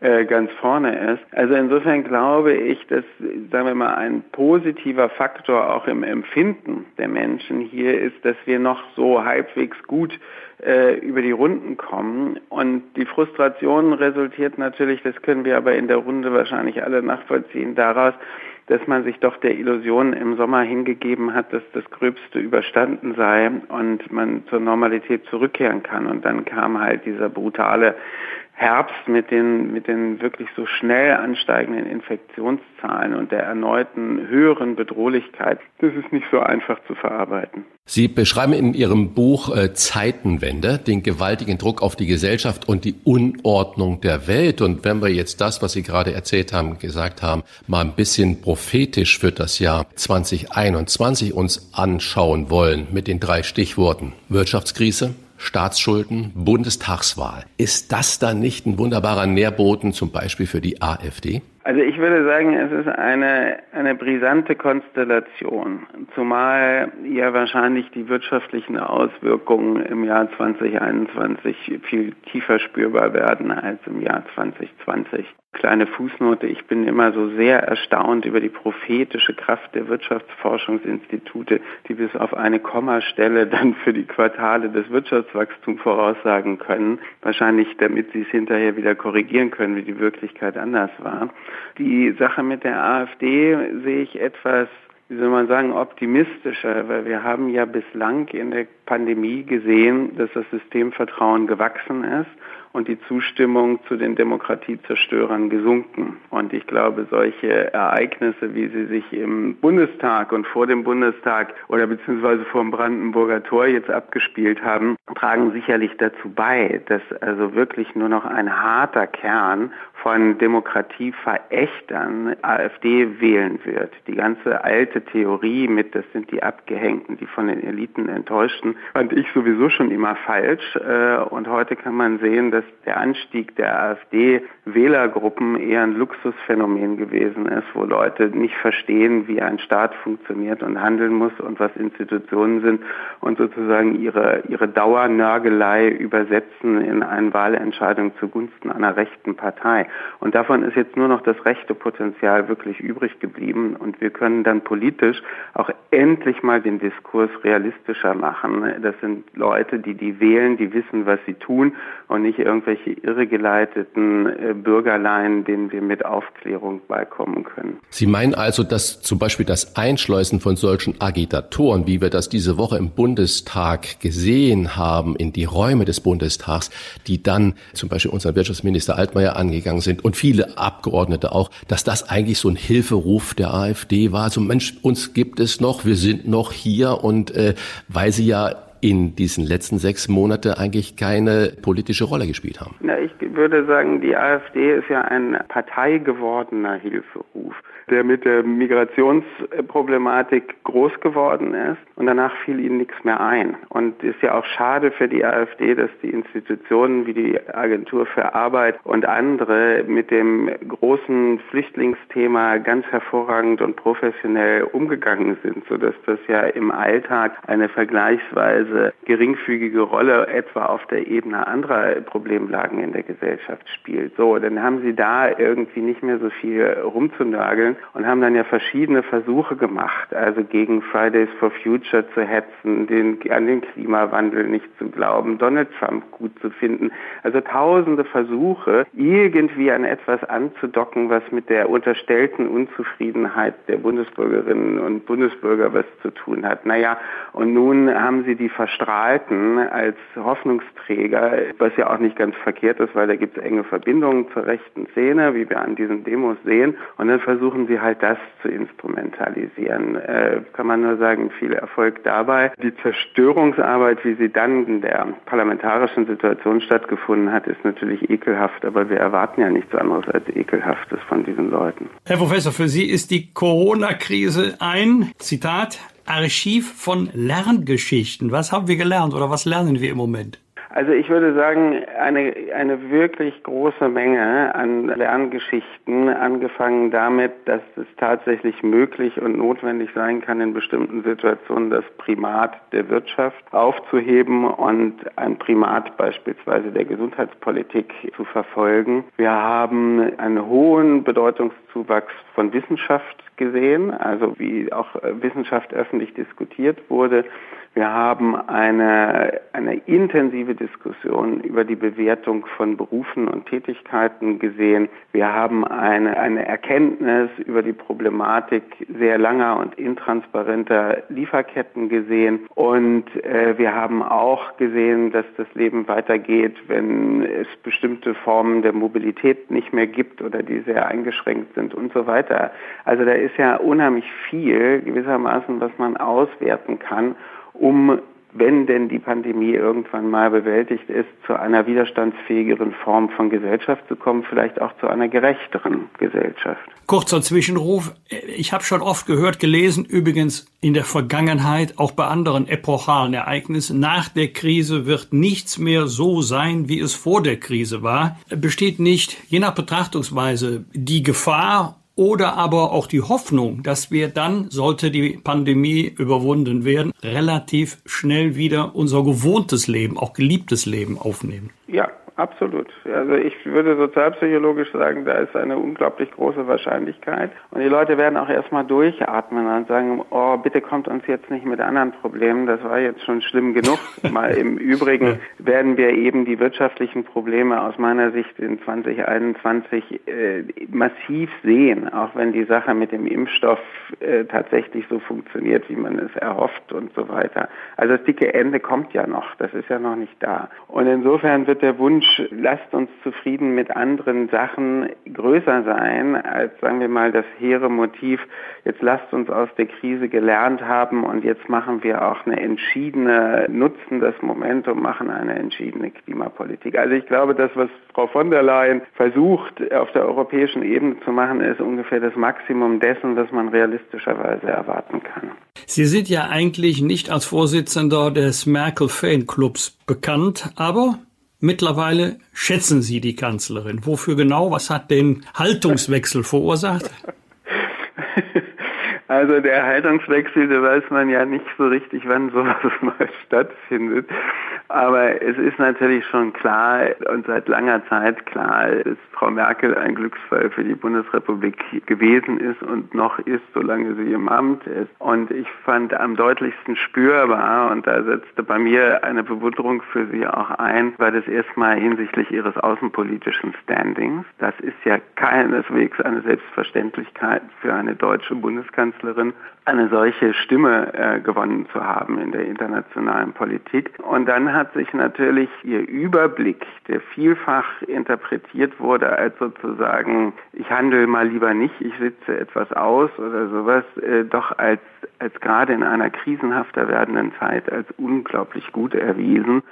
äh, ganz vorne ist. Also insofern glaube ich, dass, sagen wir mal, ein positiver Faktor auch im Empfinden der Menschen hier ist, dass wir noch so halbwegs gut äh, über die Runden kommen. Und die Frustration resultiert natürlich, das können wir aber in der Runde wahrscheinlich alle nachvollziehen, daraus, dass man sich doch der Illusion im Sommer hingegeben hat, dass das Gröbste überstanden sei und man zur Normalität zurückkehren kann. Und dann kam halt dieser brutale Herbst mit den, mit den wirklich so schnell ansteigenden Infektionszahlen und der erneuten höheren Bedrohlichkeit, das ist nicht so einfach zu verarbeiten. Sie beschreiben in Ihrem Buch äh, Zeitenwende, den gewaltigen Druck auf die Gesellschaft und die Unordnung der Welt. Und wenn wir jetzt das, was Sie gerade erzählt haben, gesagt haben, mal ein bisschen prophetisch für das Jahr 2021 uns anschauen wollen mit den drei Stichworten Wirtschaftskrise, Staatsschulden, Bundestagswahl. Ist das dann nicht ein wunderbarer Nährboden zum Beispiel für die AfD? Also ich würde sagen, es ist eine, eine brisante Konstellation, zumal ja wahrscheinlich die wirtschaftlichen Auswirkungen im Jahr 2021 viel tiefer spürbar werden als im Jahr 2020. Kleine Fußnote, ich bin immer so sehr erstaunt über die prophetische Kraft der Wirtschaftsforschungsinstitute, die bis auf eine Kommastelle dann für die Quartale des Wirtschaftswachstums voraussagen können. Wahrscheinlich, damit sie es hinterher wieder korrigieren können, wie die Wirklichkeit anders war. Die Sache mit der AfD sehe ich etwas wie soll man sagen, optimistischer, weil wir haben ja bislang in der Pandemie gesehen, dass das Systemvertrauen gewachsen ist und die Zustimmung zu den Demokratiezerstörern gesunken. Und ich glaube, solche Ereignisse, wie sie sich im Bundestag und vor dem Bundestag oder beziehungsweise vor dem Brandenburger Tor jetzt abgespielt haben, tragen sicherlich dazu bei, dass also wirklich nur noch ein harter Kern von Demokratieverächtern AfD wählen wird. Die ganze alte Theorie mit, das sind die Abgehängten, die von den Eliten enttäuschten, fand ich sowieso schon immer falsch. Äh, und heute kann man sehen, dass der Anstieg der AfD-Wählergruppen eher ein Luxusphänomen gewesen ist, wo Leute nicht verstehen, wie ein Staat funktioniert und handeln muss und was Institutionen sind und sozusagen ihre, ihre Dauernörgelei übersetzen in eine Wahlentscheidung zugunsten einer rechten Partei. Und davon ist jetzt nur noch das rechte Potenzial wirklich übrig geblieben. Und wir können dann politisch auch endlich mal den Diskurs realistischer machen. Das sind Leute, die die wählen, die wissen, was sie tun und nicht irgendwelche irregeleiteten äh, Bürgerleien, denen wir mit Aufklärung beikommen können. Sie meinen also, dass zum Beispiel das Einschleusen von solchen Agitatoren, wie wir das diese Woche im Bundestag gesehen haben, in die Räume des Bundestags, die dann zum Beispiel unseren Wirtschaftsminister Altmaier angegangen sind und viele Abgeordnete auch, dass das eigentlich so ein Hilferuf der AfD war. So Mensch, uns gibt es noch, wir sind noch hier und äh, weil sie ja in diesen letzten sechs Monaten eigentlich keine politische Rolle gespielt haben? Na, ich würde sagen, die AfD ist ja ein parteigewordener Hilferuf der mit der Migrationsproblematik groß geworden ist und danach fiel ihnen nichts mehr ein. Und es ist ja auch schade für die AfD, dass die Institutionen wie die Agentur für Arbeit und andere mit dem großen Flüchtlingsthema ganz hervorragend und professionell umgegangen sind, sodass das ja im Alltag eine vergleichsweise geringfügige Rolle etwa auf der Ebene anderer Problemlagen in der Gesellschaft spielt. So, dann haben sie da irgendwie nicht mehr so viel rumzunörgeln und haben dann ja verschiedene Versuche gemacht, also gegen Fridays for Future zu hetzen, den, an den Klimawandel nicht zu glauben, Donald Trump gut zu finden. Also tausende Versuche, irgendwie an etwas anzudocken, was mit der unterstellten Unzufriedenheit der Bundesbürgerinnen und Bundesbürger was zu tun hat. Naja, und nun haben sie die Verstrahlten als Hoffnungsträger, was ja auch nicht ganz verkehrt ist, weil da gibt es enge Verbindungen zur rechten Szene, wie wir an diesen Demos sehen. Und dann versuchen versuchen sie halt das zu instrumentalisieren. Äh, kann man nur sagen, viel Erfolg dabei. Die Zerstörungsarbeit, wie sie dann in der parlamentarischen Situation stattgefunden hat, ist natürlich ekelhaft, aber wir erwarten ja nichts anderes als ekelhaftes von diesen Leuten. Herr Professor, für Sie ist die Corona-Krise ein, Zitat, Archiv von Lerngeschichten. Was haben wir gelernt oder was lernen wir im Moment? Also ich würde sagen, eine, eine wirklich große Menge an Lerngeschichten, angefangen damit, dass es tatsächlich möglich und notwendig sein kann, in bestimmten Situationen das Primat der Wirtschaft aufzuheben und ein Primat beispielsweise der Gesundheitspolitik zu verfolgen. Wir haben einen hohen Bedeutungszuwachs von Wissenschaft gesehen, also wie auch Wissenschaft öffentlich diskutiert wurde. Wir haben eine, eine intensive Diskussion über die Bewertung von Berufen und Tätigkeiten gesehen. Wir haben eine, eine Erkenntnis über die Problematik sehr langer und intransparenter Lieferketten gesehen. Und äh, wir haben auch gesehen, dass das Leben weitergeht, wenn es bestimmte Formen der Mobilität nicht mehr gibt oder die sehr eingeschränkt sind und so weiter. Also da ist ja unheimlich viel gewissermaßen, was man auswerten kann um wenn denn die Pandemie irgendwann mal bewältigt ist, zu einer widerstandsfähigeren Form von Gesellschaft zu kommen, vielleicht auch zu einer gerechteren Gesellschaft. Kurzer Zwischenruf. Ich habe schon oft gehört, gelesen, übrigens in der Vergangenheit, auch bei anderen epochalen Ereignissen, nach der Krise wird nichts mehr so sein, wie es vor der Krise war. Besteht nicht, je nach Betrachtungsweise, die Gefahr oder aber auch die Hoffnung, dass wir dann, sollte die Pandemie überwunden werden, relativ schnell wieder unser gewohntes Leben, auch geliebtes Leben aufnehmen. Ja, absolut. Also ich würde sozialpsychologisch sagen, da ist eine unglaublich große Wahrscheinlichkeit. Und die Leute werden auch erstmal durchatmen und sagen, oh, bitte kommt uns jetzt nicht mit anderen Problemen, das war jetzt schon schlimm genug. Mal im <laughs> Übrigen werden wir eben die wirtschaftlichen Probleme aus meiner Sicht in 2021 äh, massiv sehen, auch wenn die Sache mit dem Impfstoff äh, tatsächlich so funktioniert, wie man es erhofft und so weiter. Also das dicke Ende kommt ja noch, das ist ja noch nicht da. Und insofern wird der Wunsch Wunsch, lasst uns zufrieden mit anderen Sachen größer sein als, sagen wir mal, das hehre Motiv, jetzt lasst uns aus der Krise gelernt haben und jetzt machen wir auch eine entschiedene, nutzen das Momentum, machen eine entschiedene Klimapolitik. Also ich glaube, das, was Frau von der Leyen versucht, auf der europäischen Ebene zu machen, ist ungefähr das Maximum dessen, was man realistischerweise erwarten kann. Sie sind ja eigentlich nicht als Vorsitzender des Merkel-Fan-Clubs bekannt, aber Mittlerweile schätzen Sie die Kanzlerin. Wofür genau? Was hat den Haltungswechsel verursacht? <laughs> Also der Haltungswechsel, da weiß man ja nicht so richtig, wann sowas <laughs> mal stattfindet. Aber es ist natürlich schon klar und seit langer Zeit klar, dass Frau Merkel ein Glücksfall für die Bundesrepublik gewesen ist und noch ist, solange sie im Amt ist. Und ich fand am deutlichsten spürbar, und da setzte bei mir eine Bewunderung für sie auch ein, war das erstmal hinsichtlich ihres außenpolitischen Standings. Das ist ja keineswegs eine Selbstverständlichkeit für eine deutsche Bundeskanzlerin, eine solche Stimme äh, gewonnen zu haben in der internationalen Politik. Und dann hat sich natürlich ihr Überblick, der vielfach interpretiert wurde als sozusagen, ich handle mal lieber nicht, ich sitze etwas aus oder sowas, äh, doch als, als gerade in einer krisenhafter werdenden Zeit als unglaublich gut erwiesen.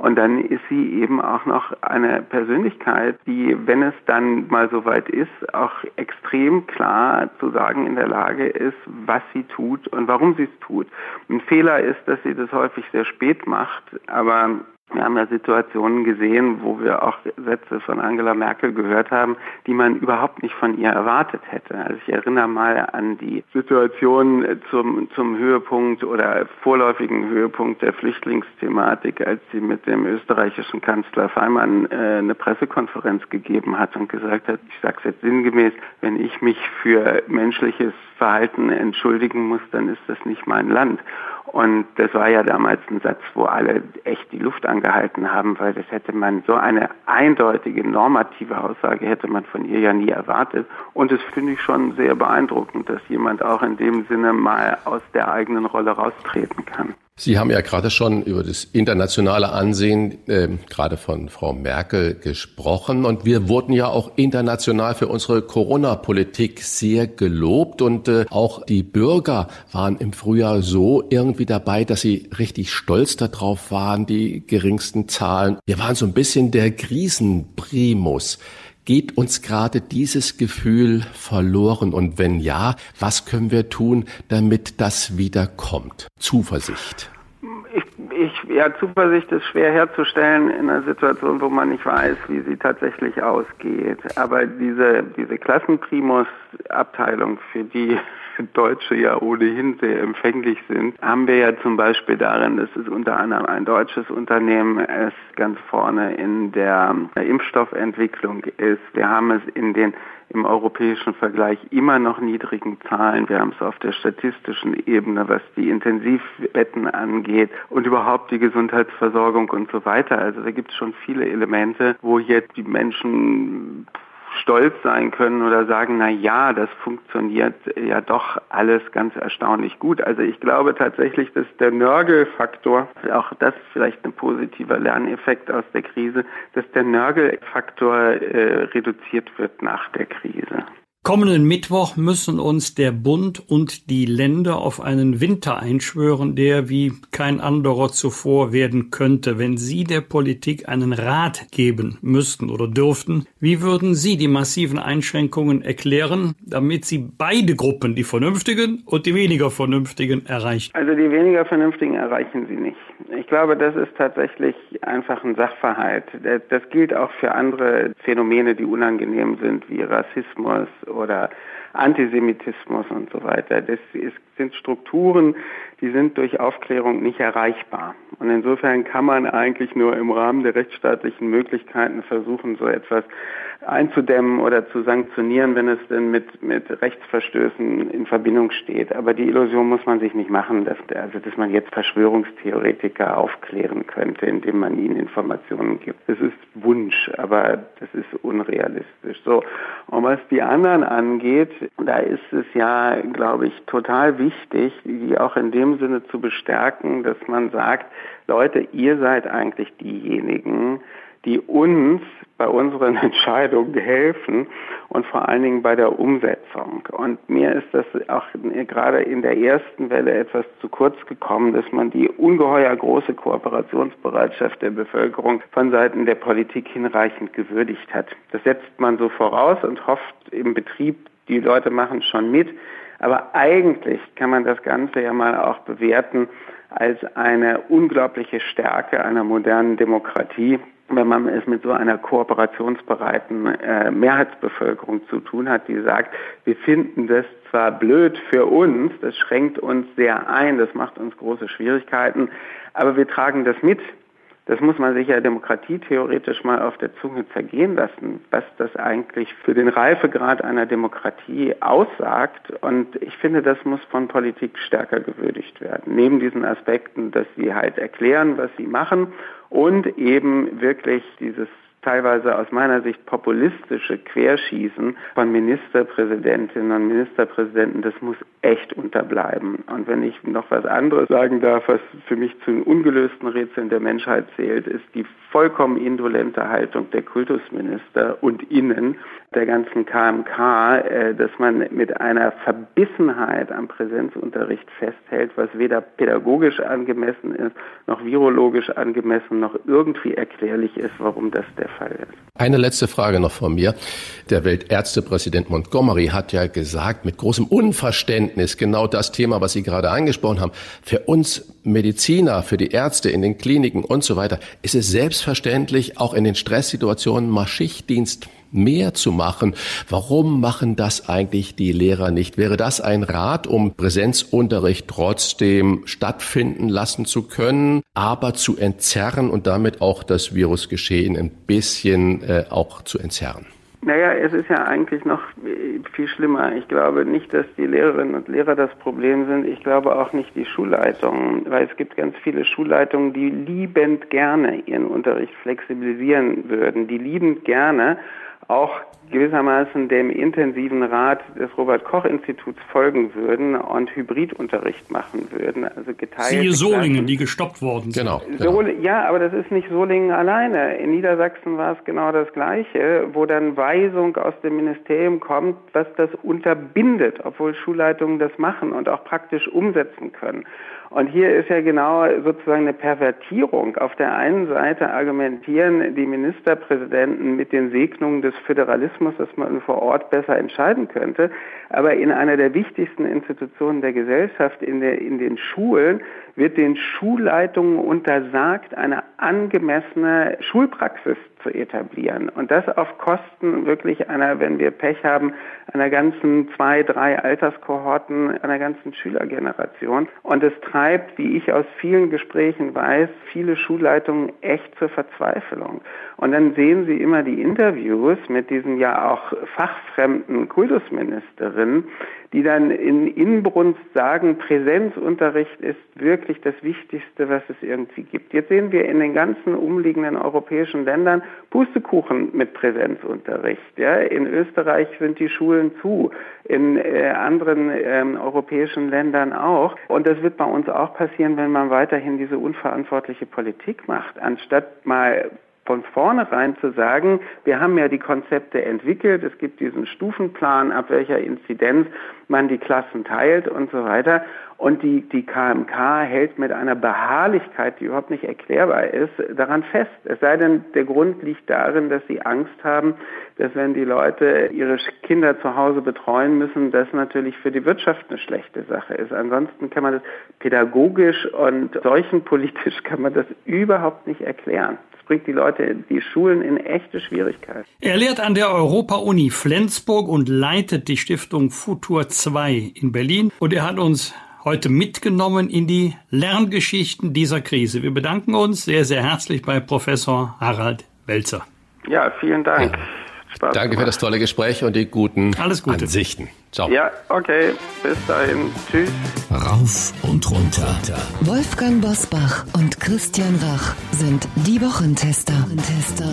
Und dann ist sie eben auch noch eine Persönlichkeit, die, wenn es dann mal soweit ist, auch extrem klar zu sagen in der Lage ist, was sie tut und warum sie es tut. Ein Fehler ist, dass sie das häufig sehr spät macht, aber wir haben ja Situationen gesehen, wo wir auch Sätze von Angela Merkel gehört haben, die man überhaupt nicht von ihr erwartet hätte. Also ich erinnere mal an die Situation zum, zum Höhepunkt oder vorläufigen Höhepunkt der Flüchtlingsthematik, als sie mit dem österreichischen Kanzler Feimann äh, eine Pressekonferenz gegeben hat und gesagt hat, ich sage es jetzt sinngemäß, wenn ich mich für menschliches Verhalten entschuldigen muss, dann ist das nicht mein Land. Und das war ja damals ein Satz, wo alle echt die Luft angehalten haben, weil das hätte man, so eine eindeutige normative Aussage hätte man von ihr ja nie erwartet. Und das finde ich schon sehr beeindruckend, dass jemand auch in dem Sinne mal aus der eigenen Rolle raustreten kann. Sie haben ja gerade schon über das internationale Ansehen äh, gerade von Frau Merkel gesprochen und wir wurden ja auch international für unsere Corona-Politik sehr gelobt und äh, auch die Bürger waren im Frühjahr so irgendwie dabei, dass sie richtig stolz darauf waren, die geringsten Zahlen. Wir waren so ein bisschen der Krisenprimus. Geht uns gerade dieses Gefühl verloren? Und wenn ja, was können wir tun, damit das wieder kommt? Zuversicht. Ich, ich, ja, Zuversicht ist schwer herzustellen in einer Situation, wo man nicht weiß, wie sie tatsächlich ausgeht. Aber diese, diese Klassenprimus-Abteilung, für die Deutsche ja ohnehin sehr empfänglich sind, haben wir ja zum Beispiel darin, dass es unter anderem ein deutsches Unternehmen es ganz vorne in der Impfstoffentwicklung ist. Wir haben es in den im europäischen Vergleich immer noch niedrigen Zahlen. Wir haben es auf der statistischen Ebene, was die Intensivbetten angeht und überhaupt die Gesundheitsversorgung und so weiter. Also da gibt es schon viele Elemente, wo jetzt die Menschen stolz sein können oder sagen, na ja, das funktioniert ja doch alles ganz erstaunlich gut. Also ich glaube tatsächlich, dass der Nörgelfaktor, auch das vielleicht ein positiver Lerneffekt aus der Krise, dass der Nörgelfaktor äh, reduziert wird nach der Krise. Kommenden Mittwoch müssen uns der Bund und die Länder auf einen Winter einschwören, der wie kein anderer zuvor werden könnte. Wenn Sie der Politik einen Rat geben müssten oder dürften, wie würden Sie die massiven Einschränkungen erklären, damit Sie beide Gruppen, die Vernünftigen und die weniger Vernünftigen, erreichen? Also die weniger Vernünftigen erreichen Sie nicht. Ich glaube, das ist tatsächlich einfach ein Sachverhalt. Das gilt auch für andere Phänomene, die unangenehm sind, wie Rassismus oder Antisemitismus und so weiter. Das ist, sind Strukturen, die sind durch Aufklärung nicht erreichbar. Und insofern kann man eigentlich nur im Rahmen der rechtsstaatlichen Möglichkeiten versuchen, so etwas einzudämmen oder zu sanktionieren, wenn es denn mit, mit Rechtsverstößen in Verbindung steht. Aber die Illusion muss man sich nicht machen, dass, also, dass man jetzt Verschwörungstheoretiker aufklären könnte, indem man ihnen Informationen gibt. Das ist Wunsch, aber das ist unrealistisch. So. Und was die anderen angeht, da ist es ja, glaube ich, total wichtig, die auch in dem Sinne zu bestärken, dass man sagt, Leute, ihr seid eigentlich diejenigen, die uns bei unseren <laughs> Entscheidungen helfen und vor allen Dingen bei der Umsetzung. Und mir ist das auch gerade in der ersten Welle etwas zu kurz gekommen, dass man die ungeheuer große Kooperationsbereitschaft der Bevölkerung von Seiten der Politik hinreichend gewürdigt hat. Das setzt man so voraus und hofft im Betrieb, die Leute machen schon mit. Aber eigentlich kann man das Ganze ja mal auch bewerten als eine unglaubliche Stärke einer modernen Demokratie, wenn man es mit so einer kooperationsbereiten äh, Mehrheitsbevölkerung zu tun hat, die sagt, wir finden das zwar blöd für uns, das schränkt uns sehr ein, das macht uns große Schwierigkeiten, aber wir tragen das mit. Das muss man sich ja demokratietheoretisch mal auf der Zunge zergehen lassen, was das eigentlich für den Reifegrad einer Demokratie aussagt. Und ich finde, das muss von Politik stärker gewürdigt werden. Neben diesen Aspekten, dass sie halt erklären, was sie machen und eben wirklich dieses teilweise aus meiner Sicht populistische Querschießen von Ministerpräsidentinnen und Ministerpräsidenten, das muss echt unterbleiben. Und wenn ich noch was anderes sagen darf, was für mich zu den ungelösten Rätseln der Menschheit zählt, ist die vollkommen indolente Haltung der Kultusminister und Innen der ganzen KMK, äh, dass man mit einer Verbissenheit am Präsenzunterricht festhält, was weder pädagogisch angemessen ist, noch virologisch angemessen, noch irgendwie erklärlich ist, warum das der Fall ist. Eine letzte Frage noch von mir. Der Weltärztepräsident Montgomery hat ja gesagt, mit großem Unverständnis genau das Thema, was Sie gerade angesprochen haben. Für uns Mediziner, für die Ärzte in den Kliniken und so weiter ist es selbstverständlich, auch in den Stresssituationen mal Schichtdienst mehr zu machen. Warum machen das eigentlich die Lehrer nicht? Wäre das ein Rat, um Präsenzunterricht trotzdem stattfinden lassen zu können, aber zu entzerren und damit auch das Virusgeschehen ein bisschen äh, auch zu entzerren? Naja, es ist ja eigentlich noch viel schlimmer. Ich glaube nicht, dass die Lehrerinnen und Lehrer das Problem sind. Ich glaube auch nicht die Schulleitungen, weil es gibt ganz viele Schulleitungen, die liebend gerne ihren Unterricht flexibilisieren würden, die liebend gerne auch gewissermaßen dem intensiven Rat des Robert-Koch-Instituts folgen würden und Hybridunterricht machen würden, also geteilt. Siehe Solingen, Klassen. die gestoppt worden sind. Genau. genau. ja, aber das ist nicht Solingen alleine. In Niedersachsen war es genau das Gleiche, wo dann Weisung aus dem Ministerium kommt, was das unterbindet, obwohl Schulleitungen das machen und auch praktisch umsetzen können. Und hier ist ja genau sozusagen eine Pervertierung. Auf der einen Seite argumentieren die Ministerpräsidenten mit den Segnungen des Föderalismus, dass man vor Ort besser entscheiden könnte. Aber in einer der wichtigsten Institutionen der Gesellschaft, in, der, in den Schulen, wird den Schulleitungen untersagt, eine angemessene Schulpraxis zu etablieren. Und das auf Kosten wirklich einer, wenn wir Pech haben, einer ganzen zwei, drei Alterskohorten, einer ganzen Schülergeneration. Und es treibt, wie ich aus vielen Gesprächen weiß, viele Schulleitungen echt zur Verzweiflung. Und dann sehen Sie immer die Interviews mit diesen ja auch fachfremden Kultusministerinnen, die dann in Inbrunst sagen, Präsenzunterricht ist wirklich das Wichtigste, was es irgendwie gibt. Jetzt sehen wir in den ganzen umliegenden europäischen Ländern Pustekuchen mit Präsenzunterricht. Ja, in Österreich sind die Schulen zu, in äh, anderen ähm, europäischen Ländern auch. Und das wird bei uns auch passieren, wenn man weiterhin diese unverantwortliche Politik macht, anstatt mal von vornherein zu sagen, wir haben ja die Konzepte entwickelt, es gibt diesen Stufenplan, ab welcher Inzidenz man die Klassen teilt und so weiter. Und die, die KMK hält mit einer Beharrlichkeit, die überhaupt nicht erklärbar ist, daran fest. Es sei denn, der Grund liegt darin, dass sie Angst haben, dass wenn die Leute ihre Kinder zu Hause betreuen müssen, das natürlich für die Wirtschaft eine schlechte Sache ist. Ansonsten kann man das pädagogisch und seuchenpolitisch kann man das überhaupt nicht erklären bringt die Leute, die Schulen in echte Schwierigkeiten. Er lehrt an der Europa-Uni Flensburg und leitet die Stiftung Futur 2 in Berlin. Und er hat uns heute mitgenommen in die Lerngeschichten dieser Krise. Wir bedanken uns sehr, sehr herzlich bei Professor Harald Welzer. Ja, vielen Dank. Ja. Spaß Danke gemacht. für das tolle Gespräch und die guten Alles Gute. Ansichten. Ciao. Ja, okay. Bis dahin. Tschüss. Rauf und runter. Wolfgang Bosbach und Christian Rach sind die Wochentester. Wochentester.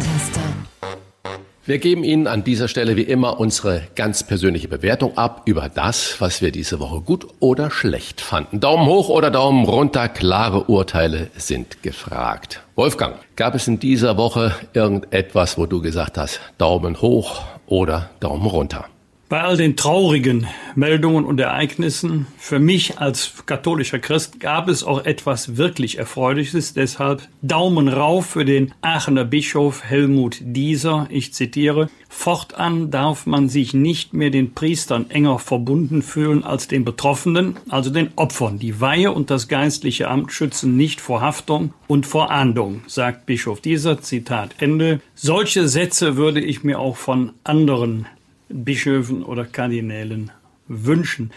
Wir geben Ihnen an dieser Stelle wie immer unsere ganz persönliche Bewertung ab über das, was wir diese Woche gut oder schlecht fanden. Daumen hoch oder Daumen runter, klare Urteile sind gefragt. Wolfgang, gab es in dieser Woche irgendetwas, wo du gesagt hast, Daumen hoch oder Daumen runter? Bei all den traurigen Meldungen und Ereignissen, für mich als katholischer Christ gab es auch etwas wirklich Erfreuliches. Deshalb Daumen rauf für den Aachener Bischof Helmut Dieser. Ich zitiere, Fortan darf man sich nicht mehr den Priestern enger verbunden fühlen als den Betroffenen, also den Opfern. Die Weihe und das geistliche Amt schützen nicht vor Haftung und vor Ahndung, sagt Bischof Dieser. Zitat Ende. Solche Sätze würde ich mir auch von anderen Bischöfen oder Kardinälen wünschen.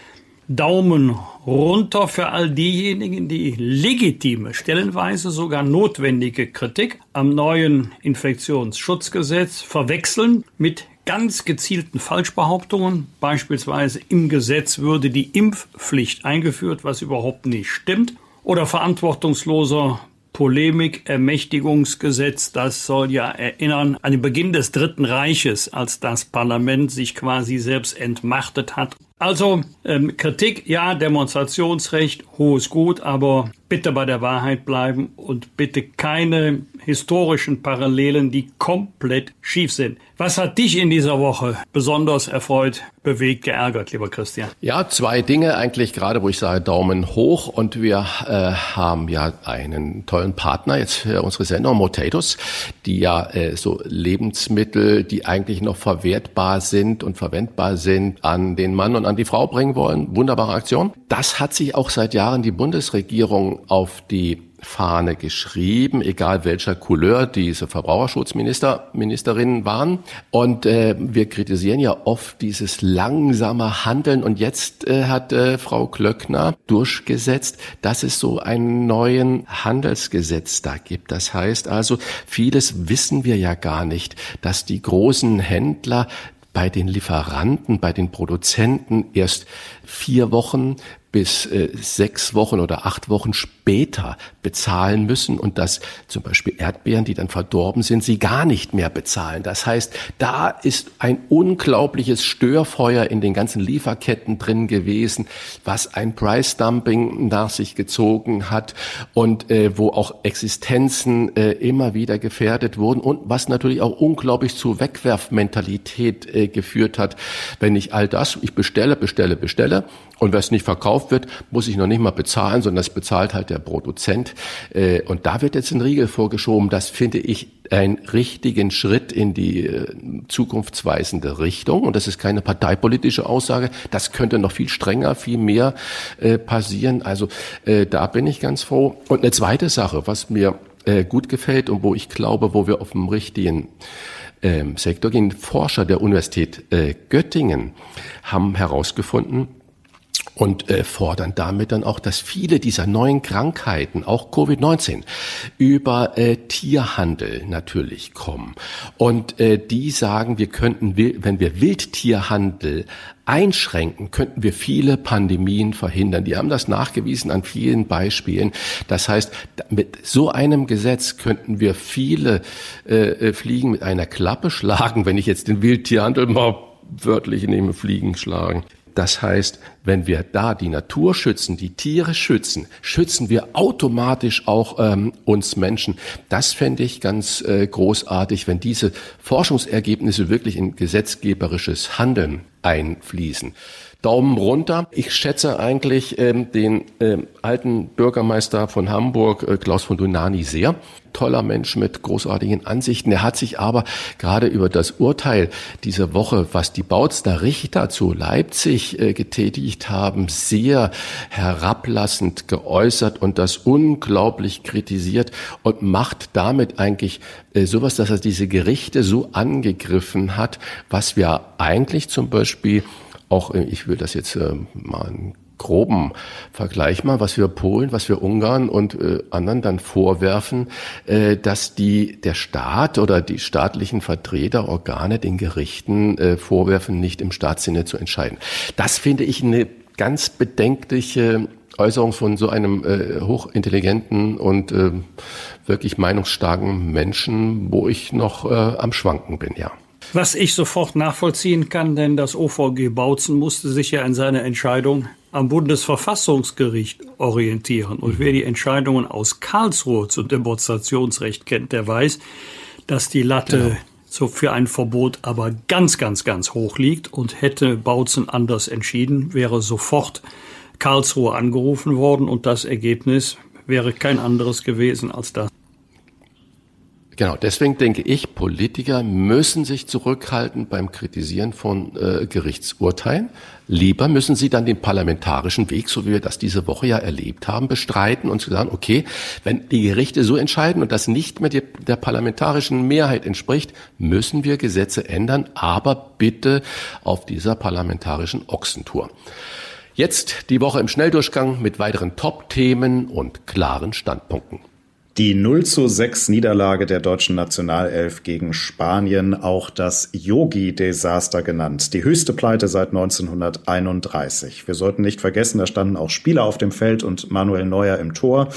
Daumen runter für all diejenigen, die legitime, stellenweise sogar notwendige Kritik am neuen Infektionsschutzgesetz verwechseln mit ganz gezielten Falschbehauptungen. Beispielsweise im Gesetz würde die Impfpflicht eingeführt, was überhaupt nicht stimmt. Oder verantwortungsloser Polemik, Ermächtigungsgesetz, das soll ja erinnern an den Beginn des Dritten Reiches, als das Parlament sich quasi selbst entmachtet hat. Also ähm, Kritik, ja, Demonstrationsrecht, hohes Gut, aber bitte bei der Wahrheit bleiben und bitte keine historischen Parallelen, die komplett schief sind. Was hat dich in dieser Woche besonders erfreut, bewegt, geärgert, lieber Christian? Ja, zwei Dinge eigentlich gerade, wo ich sage Daumen hoch und wir äh, haben ja einen tollen Partner jetzt für unsere Sendung, Motatos, die ja äh, so Lebensmittel, die eigentlich noch verwertbar sind und verwendbar sind, an den Mann und an die Frau bringen wollen. Wunderbare Aktion. Das hat sich auch seit Jahren die Bundesregierung auf die Fahne geschrieben, egal welcher Couleur diese Verbraucherschutzminister, Ministerinnen waren. Und äh, wir kritisieren ja oft dieses langsame Handeln. Und jetzt äh, hat äh, Frau Klöckner durchgesetzt, dass es so einen neuen Handelsgesetz da gibt. Das heißt also, vieles wissen wir ja gar nicht, dass die großen Händler bei den Lieferanten, bei den Produzenten erst vier Wochen bis äh, sechs Wochen oder acht Wochen später bezahlen müssen und dass zum Beispiel Erdbeeren, die dann verdorben sind, sie gar nicht mehr bezahlen. Das heißt, da ist ein unglaubliches Störfeuer in den ganzen Lieferketten drin gewesen, was ein Price Dumping nach sich gezogen hat und äh, wo auch Existenzen äh, immer wieder gefährdet wurden und was natürlich auch unglaublich zu Wegwerfmentalität äh, geführt hat. Wenn ich all das, ich bestelle, bestelle, bestelle und was nicht verkauft wird, muss ich noch nicht mal bezahlen, sondern das bezahlt halt der Produzent. Äh, und da wird jetzt ein Riegel vorgeschoben. Das finde ich einen richtigen Schritt in die äh, zukunftsweisende Richtung. Und das ist keine parteipolitische Aussage. Das könnte noch viel strenger, viel mehr äh, passieren. Also da bin ich ganz froh. Und eine zweite Sache, was mir gut gefällt und wo ich glaube, wo wir auf dem richtigen ähm, Sektor gehen. Forscher der Universität Göttingen haben herausgefunden, und äh, fordern damit dann auch, dass viele dieser neuen Krankheiten, auch Covid-19, über äh, Tierhandel natürlich kommen. Und äh, die sagen, wir könnten, wenn wir Wildtierhandel einschränken, könnten wir viele Pandemien verhindern. Die haben das nachgewiesen an vielen Beispielen. Das heißt, mit so einem Gesetz könnten wir viele äh, äh Fliegen mit einer Klappe schlagen, wenn ich jetzt den Wildtierhandel mal wörtlich nehme, Fliegen schlagen. Das heißt, wenn wir da die Natur schützen, die Tiere schützen, schützen wir automatisch auch ähm, uns Menschen. Das fände ich ganz äh, großartig, wenn diese Forschungsergebnisse wirklich in gesetzgeberisches Handeln einfließen. Daumen runter. Ich schätze eigentlich ähm, den ähm, alten Bürgermeister von Hamburg, äh, Klaus von Dunani, sehr. Toller Mensch mit großartigen Ansichten. Er hat sich aber gerade über das Urteil dieser Woche, was die Bautster Richter zu Leipzig äh, getätigt haben, sehr herablassend geäußert und das unglaublich kritisiert und macht damit eigentlich äh, sowas, dass er diese Gerichte so angegriffen hat, was wir eigentlich zum Beispiel auch, äh, ich will das jetzt äh, mal einen groben Vergleich mal, was wir Polen, was wir Ungarn und äh, anderen dann vorwerfen, äh, dass die der Staat oder die staatlichen Vertreter, Organe den Gerichten äh, vorwerfen, nicht im Staatssinne zu entscheiden. Das finde ich eine ganz bedenkliche Äußerung von so einem äh, hochintelligenten und äh, wirklich meinungsstarken Menschen, wo ich noch äh, am Schwanken bin, ja. Was ich sofort nachvollziehen kann, denn das OVG Bautzen musste sich ja in seiner Entscheidung am Bundesverfassungsgericht orientieren. Und wer die Entscheidungen aus Karlsruhe zum Demonstrationsrecht kennt, der weiß, dass die Latte genau. so für ein Verbot aber ganz, ganz, ganz hoch liegt und hätte Bautzen anders entschieden, wäre sofort Karlsruhe angerufen worden und das Ergebnis wäre kein anderes gewesen als das. Genau, deswegen denke ich, Politiker müssen sich zurückhalten beim Kritisieren von äh, Gerichtsurteilen. Lieber müssen sie dann den parlamentarischen Weg, so wie wir das diese Woche ja erlebt haben, bestreiten und zu sagen, okay, wenn die Gerichte so entscheiden und das nicht mehr der parlamentarischen Mehrheit entspricht, müssen wir Gesetze ändern, aber bitte auf dieser parlamentarischen Ochsentour. Jetzt die Woche im Schnelldurchgang mit weiteren Top-Themen und klaren Standpunkten. Die 0 zu 6 Niederlage der deutschen Nationalelf gegen Spanien, auch das Yogi-Desaster genannt. Die höchste Pleite seit 1931. Wir sollten nicht vergessen, da standen auch Spieler auf dem Feld und Manuel Neuer im Tor.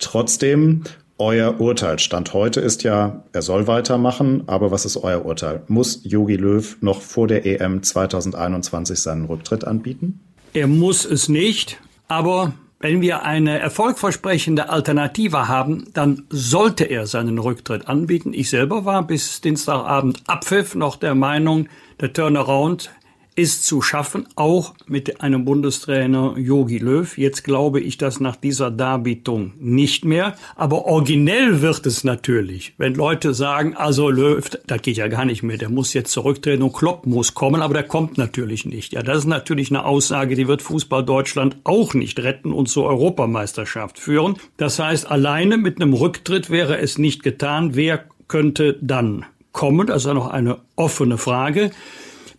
Trotzdem, euer Urteil Stand heute ist ja, er soll weitermachen, aber was ist euer Urteil? Muss Yogi Löw noch vor der EM 2021 seinen Rücktritt anbieten? Er muss es nicht, aber wenn wir eine erfolgversprechende Alternative haben, dann sollte er seinen Rücktritt anbieten. Ich selber war bis Dienstagabend Abpfiff noch der Meinung, der Turnaround ist zu schaffen, auch mit einem Bundestrainer Yogi Löw. Jetzt glaube ich das nach dieser Darbietung nicht mehr. Aber originell wird es natürlich, wenn Leute sagen, also Löw, da geht ja gar nicht mehr, der muss jetzt zurücktreten und Klopp muss kommen, aber der kommt natürlich nicht. Ja, das ist natürlich eine Aussage, die wird Fußball Deutschland auch nicht retten und zur Europameisterschaft führen. Das heißt, alleine mit einem Rücktritt wäre es nicht getan. Wer könnte dann kommen? Das ist ja noch eine offene Frage.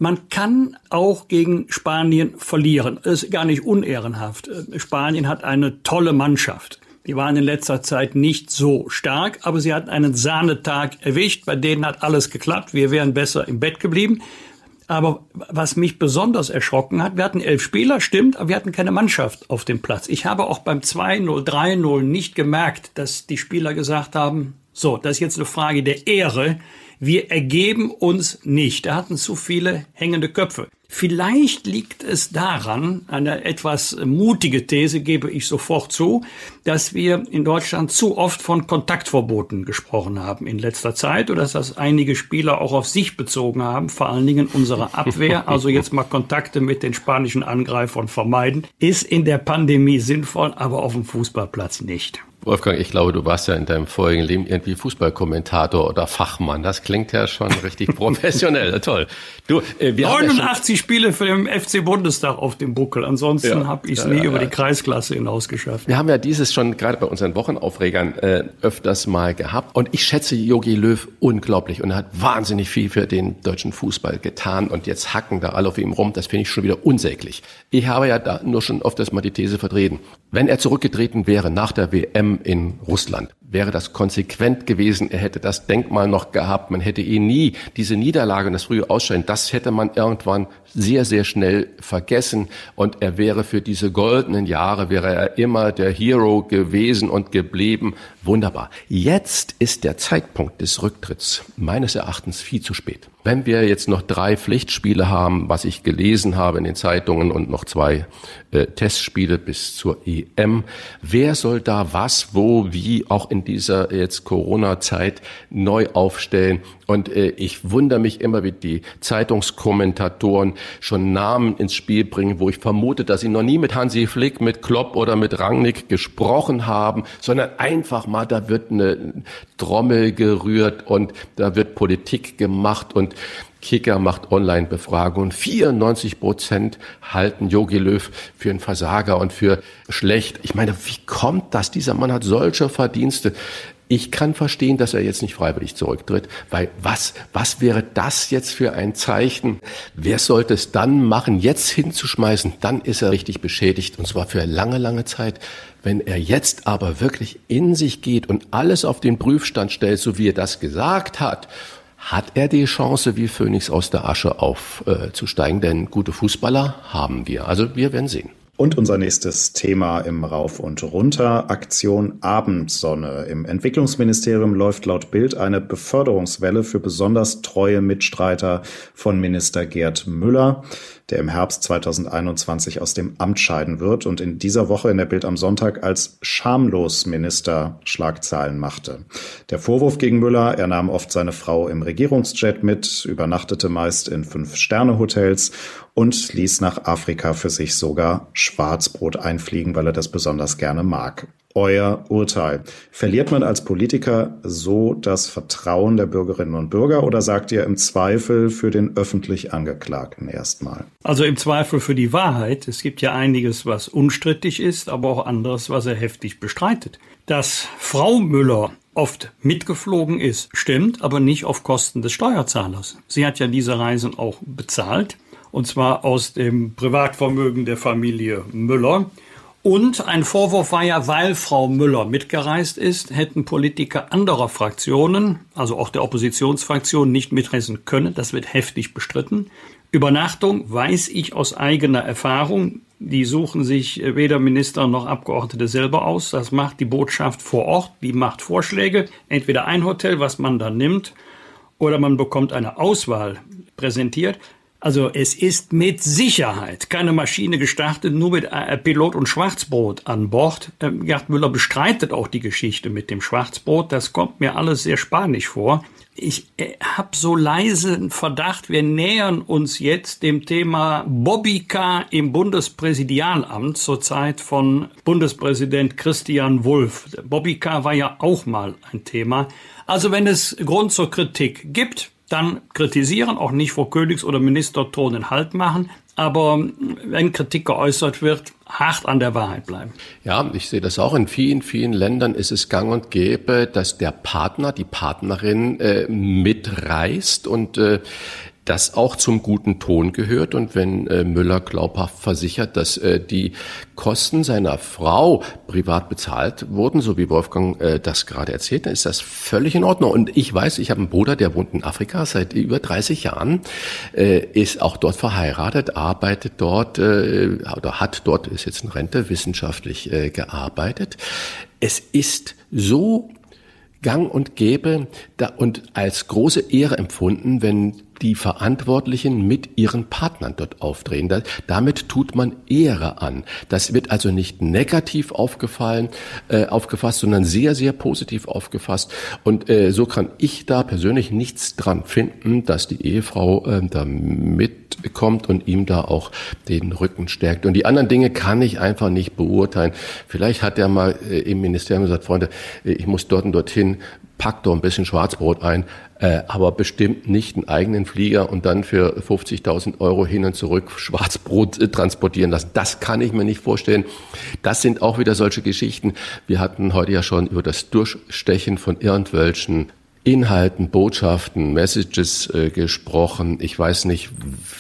Man kann auch gegen Spanien verlieren. Das ist gar nicht unehrenhaft. Spanien hat eine tolle Mannschaft. Die waren in letzter Zeit nicht so stark, aber sie hatten einen Sahnetag erwischt. Bei denen hat alles geklappt. Wir wären besser im Bett geblieben. Aber was mich besonders erschrocken hat, wir hatten elf Spieler, stimmt, aber wir hatten keine Mannschaft auf dem Platz. Ich habe auch beim 2-0, 3-0 nicht gemerkt, dass die Spieler gesagt haben, so, das ist jetzt eine Frage der Ehre wir ergeben uns nicht. Da hatten zu viele hängende Köpfe. Vielleicht liegt es daran, eine etwas mutige These gebe ich sofort zu, dass wir in Deutschland zu oft von Kontaktverboten gesprochen haben in letzter Zeit oder dass das einige Spieler auch auf sich bezogen haben, vor allen Dingen unsere Abwehr, <laughs> also jetzt mal Kontakte mit den spanischen Angreifern vermeiden, ist in der Pandemie sinnvoll, aber auf dem Fußballplatz nicht. Wolfgang, ich glaube, du warst ja in deinem vorigen Leben irgendwie Fußballkommentator oder Fachmann. Das klingt ja schon richtig <laughs> professionell. Toll. Du, äh, wir 89 ja Spiele für den FC Bundestag auf dem Buckel. Ansonsten ja, habe ich es ja, nie über die Kreisklasse hinaus geschafft. Wir haben ja dieses schon gerade bei unseren Wochenaufregern äh, öfters mal gehabt. Und ich schätze Jogi Löw unglaublich. Und er hat wahnsinnig viel für den deutschen Fußball getan. Und jetzt hacken da alle auf ihm rum. Das finde ich schon wieder unsäglich. Ich habe ja da nur schon oft das mal die These vertreten. Wenn er zurückgetreten wäre nach der WM in Russland, wäre das konsequent gewesen. Er hätte das Denkmal noch gehabt. Man hätte ihn nie diese Niederlage und das frühe Ausscheiden, das hätte man irgendwann sehr, sehr schnell vergessen. Und er wäre für diese goldenen Jahre, wäre er immer der Hero gewesen und geblieben. Wunderbar. Jetzt ist der Zeitpunkt des Rücktritts meines Erachtens viel zu spät. Wenn wir jetzt noch drei Pflichtspiele haben, was ich gelesen habe in den Zeitungen und noch zwei äh, Testspiele bis zur EM, wer soll da was, wo, wie auch in dieser jetzt Corona-Zeit neu aufstellen? Und äh, ich wundere mich immer, wie die Zeitungskommentatoren schon Namen ins Spiel bringen, wo ich vermute, dass sie noch nie mit Hansi Flick, mit Klopp oder mit Rangnick gesprochen haben, sondern einfach mal, da wird eine Trommel gerührt und da wird Politik gemacht und Kicker macht Online-Befragungen. 94 Prozent halten Jogi Löw für einen Versager und für schlecht. Ich meine, wie kommt das? Dieser Mann hat solche Verdienste. Ich kann verstehen, dass er jetzt nicht freiwillig zurücktritt, weil was, was wäre das jetzt für ein Zeichen? Wer sollte es dann machen, jetzt hinzuschmeißen? Dann ist er richtig beschädigt und zwar für lange, lange Zeit. Wenn er jetzt aber wirklich in sich geht und alles auf den Prüfstand stellt, so wie er das gesagt hat, hat er die Chance, wie Phoenix aus der Asche aufzusteigen? Äh, Denn gute Fußballer haben wir. Also wir werden sehen. Und unser nächstes Thema im Rauf und Runter, Aktion Abendsonne. Im Entwicklungsministerium läuft laut Bild eine Beförderungswelle für besonders treue Mitstreiter von Minister Gerd Müller der im Herbst 2021 aus dem Amt scheiden wird und in dieser Woche in der Bild am Sonntag als schamlos Minister Schlagzeilen machte. Der Vorwurf gegen Müller, er nahm oft seine Frau im Regierungsjet mit, übernachtete meist in Fünf-Sterne-Hotels und ließ nach Afrika für sich sogar Schwarzbrot einfliegen, weil er das besonders gerne mag euer Urteil? Verliert man als Politiker so das Vertrauen der Bürgerinnen und Bürger oder sagt ihr im Zweifel für den öffentlich Angeklagten erstmal? Also im Zweifel für die Wahrheit. Es gibt ja einiges, was unstrittig ist, aber auch anderes, was er heftig bestreitet. Dass Frau Müller oft mitgeflogen ist, stimmt, aber nicht auf Kosten des Steuerzahlers. Sie hat ja diese Reisen auch bezahlt, und zwar aus dem Privatvermögen der Familie Müller. Und ein Vorwurf war ja, weil Frau Müller mitgereist ist, hätten Politiker anderer Fraktionen, also auch der Oppositionsfraktion, nicht mitreisen können. Das wird heftig bestritten. Übernachtung weiß ich aus eigener Erfahrung. Die suchen sich weder Minister noch Abgeordnete selber aus. Das macht die Botschaft vor Ort. Die macht Vorschläge. Entweder ein Hotel, was man dann nimmt, oder man bekommt eine Auswahl präsentiert. Also es ist mit Sicherheit keine Maschine gestartet, nur mit äh, Pilot und Schwarzbrot an Bord. Ähm, Gerd Müller bestreitet auch die Geschichte mit dem Schwarzbrot. Das kommt mir alles sehr spanisch vor. Ich äh, habe so leisen Verdacht, wir nähern uns jetzt dem Thema Bobbycar im Bundespräsidialamt zur Zeit von Bundespräsident Christian Wulff. Bobbycar war ja auch mal ein Thema. Also wenn es Grund zur Kritik gibt, dann kritisieren, auch nicht vor Königs- oder Ministerthronen Halt machen, aber wenn Kritik geäußert wird, hart an der Wahrheit bleiben. Ja, ich sehe das auch. In vielen, vielen Ländern ist es gang und gäbe, dass der Partner, die Partnerin äh, mitreist und äh, das auch zum guten Ton gehört. Und wenn äh, Müller glaubhaft versichert, dass äh, die Kosten seiner Frau privat bezahlt wurden, so wie Wolfgang äh, das gerade erzählt, dann ist das völlig in Ordnung. Und ich weiß, ich habe einen Bruder, der wohnt in Afrika seit über 30 Jahren, äh, ist auch dort verheiratet, arbeitet dort äh, oder hat dort, ist jetzt in Rente, wissenschaftlich äh, gearbeitet. Es ist so gang und gäbe da, und als große Ehre empfunden, wenn die Verantwortlichen mit ihren Partnern dort aufdrehen. Da, damit tut man Ehre an. Das wird also nicht negativ aufgefallen, äh, aufgefasst, sondern sehr, sehr positiv aufgefasst. Und äh, so kann ich da persönlich nichts dran finden, dass die Ehefrau äh, da mitkommt und ihm da auch den Rücken stärkt. Und die anderen Dinge kann ich einfach nicht beurteilen. Vielleicht hat er mal äh, im Ministerium gesagt, Freunde, äh, ich muss dort und dorthin, pack doch ein bisschen Schwarzbrot ein, äh, aber bestimmt nicht einen eigenen Flieger und dann für 50.000 Euro hin und zurück Schwarzbrot äh, transportieren lassen. Das kann ich mir nicht vorstellen. Das sind auch wieder solche Geschichten. Wir hatten heute ja schon über das Durchstechen von irgendwelchen Inhalten, Botschaften, Messages äh, gesprochen. Ich weiß nicht,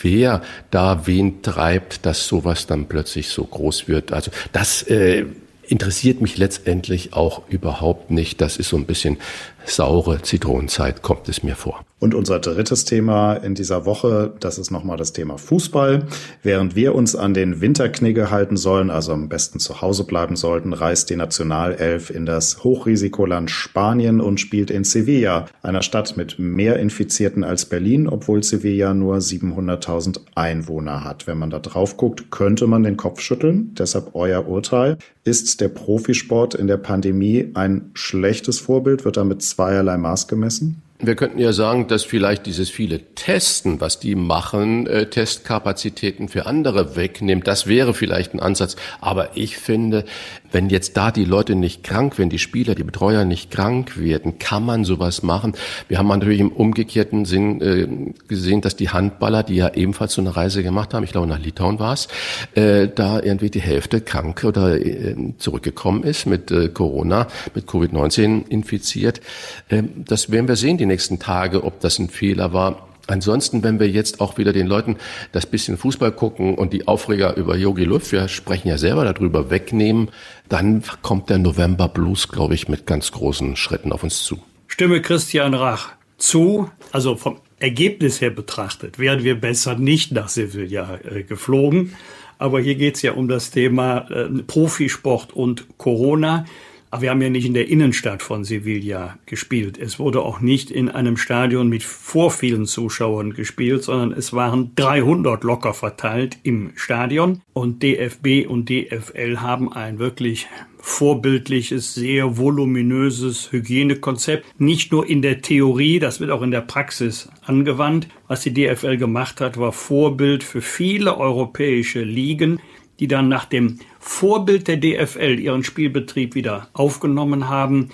wer da wen treibt, dass sowas dann plötzlich so groß wird. Also das äh, interessiert mich letztendlich auch überhaupt nicht. Das ist so ein bisschen saure Zitronenzeit kommt es mir vor. Und unser drittes Thema in dieser Woche, das ist nochmal das Thema Fußball. Während wir uns an den Winterknigge halten sollen, also am besten zu Hause bleiben sollten, reist die Nationalelf in das Hochrisikoland Spanien und spielt in Sevilla, einer Stadt mit mehr Infizierten als Berlin, obwohl Sevilla nur 700.000 Einwohner hat. Wenn man da drauf guckt, könnte man den Kopf schütteln. Deshalb euer Urteil. Ist der Profisport in der Pandemie ein schlechtes Vorbild? Wird damit zweierlei Maß gemessen? Wir könnten ja sagen, dass vielleicht dieses viele Testen, was die machen, äh, Testkapazitäten für andere wegnimmt. Das wäre vielleicht ein Ansatz. Aber ich finde, wenn jetzt da die Leute nicht krank werden, die Spieler, die Betreuer nicht krank werden, kann man sowas machen. Wir haben natürlich im umgekehrten Sinn äh, gesehen, dass die Handballer, die ja ebenfalls so eine Reise gemacht haben, ich glaube nach Litauen war es, äh, da irgendwie die Hälfte krank oder äh, zurückgekommen ist mit äh, Corona, mit Covid-19 infiziert. Ähm, das werden wir sehen die nächsten Tage, ob das ein Fehler war. Ansonsten, wenn wir jetzt auch wieder den Leuten das bisschen Fußball gucken und die Aufreger über Yogi Löw, wir sprechen ja selber darüber, wegnehmen, dann kommt der November Blues, glaube ich, mit ganz großen Schritten auf uns zu. Stimme Christian Rach zu, also vom Ergebnis her betrachtet, wären wir besser nicht nach Sevilla äh, geflogen. Aber hier geht es ja um das Thema äh, Profisport und Corona. Aber wir haben ja nicht in der Innenstadt von Sevilla gespielt. Es wurde auch nicht in einem Stadion mit vor vielen Zuschauern gespielt, sondern es waren 300 locker verteilt im Stadion. Und DFB und DFL haben ein wirklich vorbildliches, sehr voluminöses Hygienekonzept. Nicht nur in der Theorie, das wird auch in der Praxis angewandt. Was die DFL gemacht hat, war Vorbild für viele europäische Ligen, die dann nach dem Vorbild der DFL ihren Spielbetrieb wieder aufgenommen haben.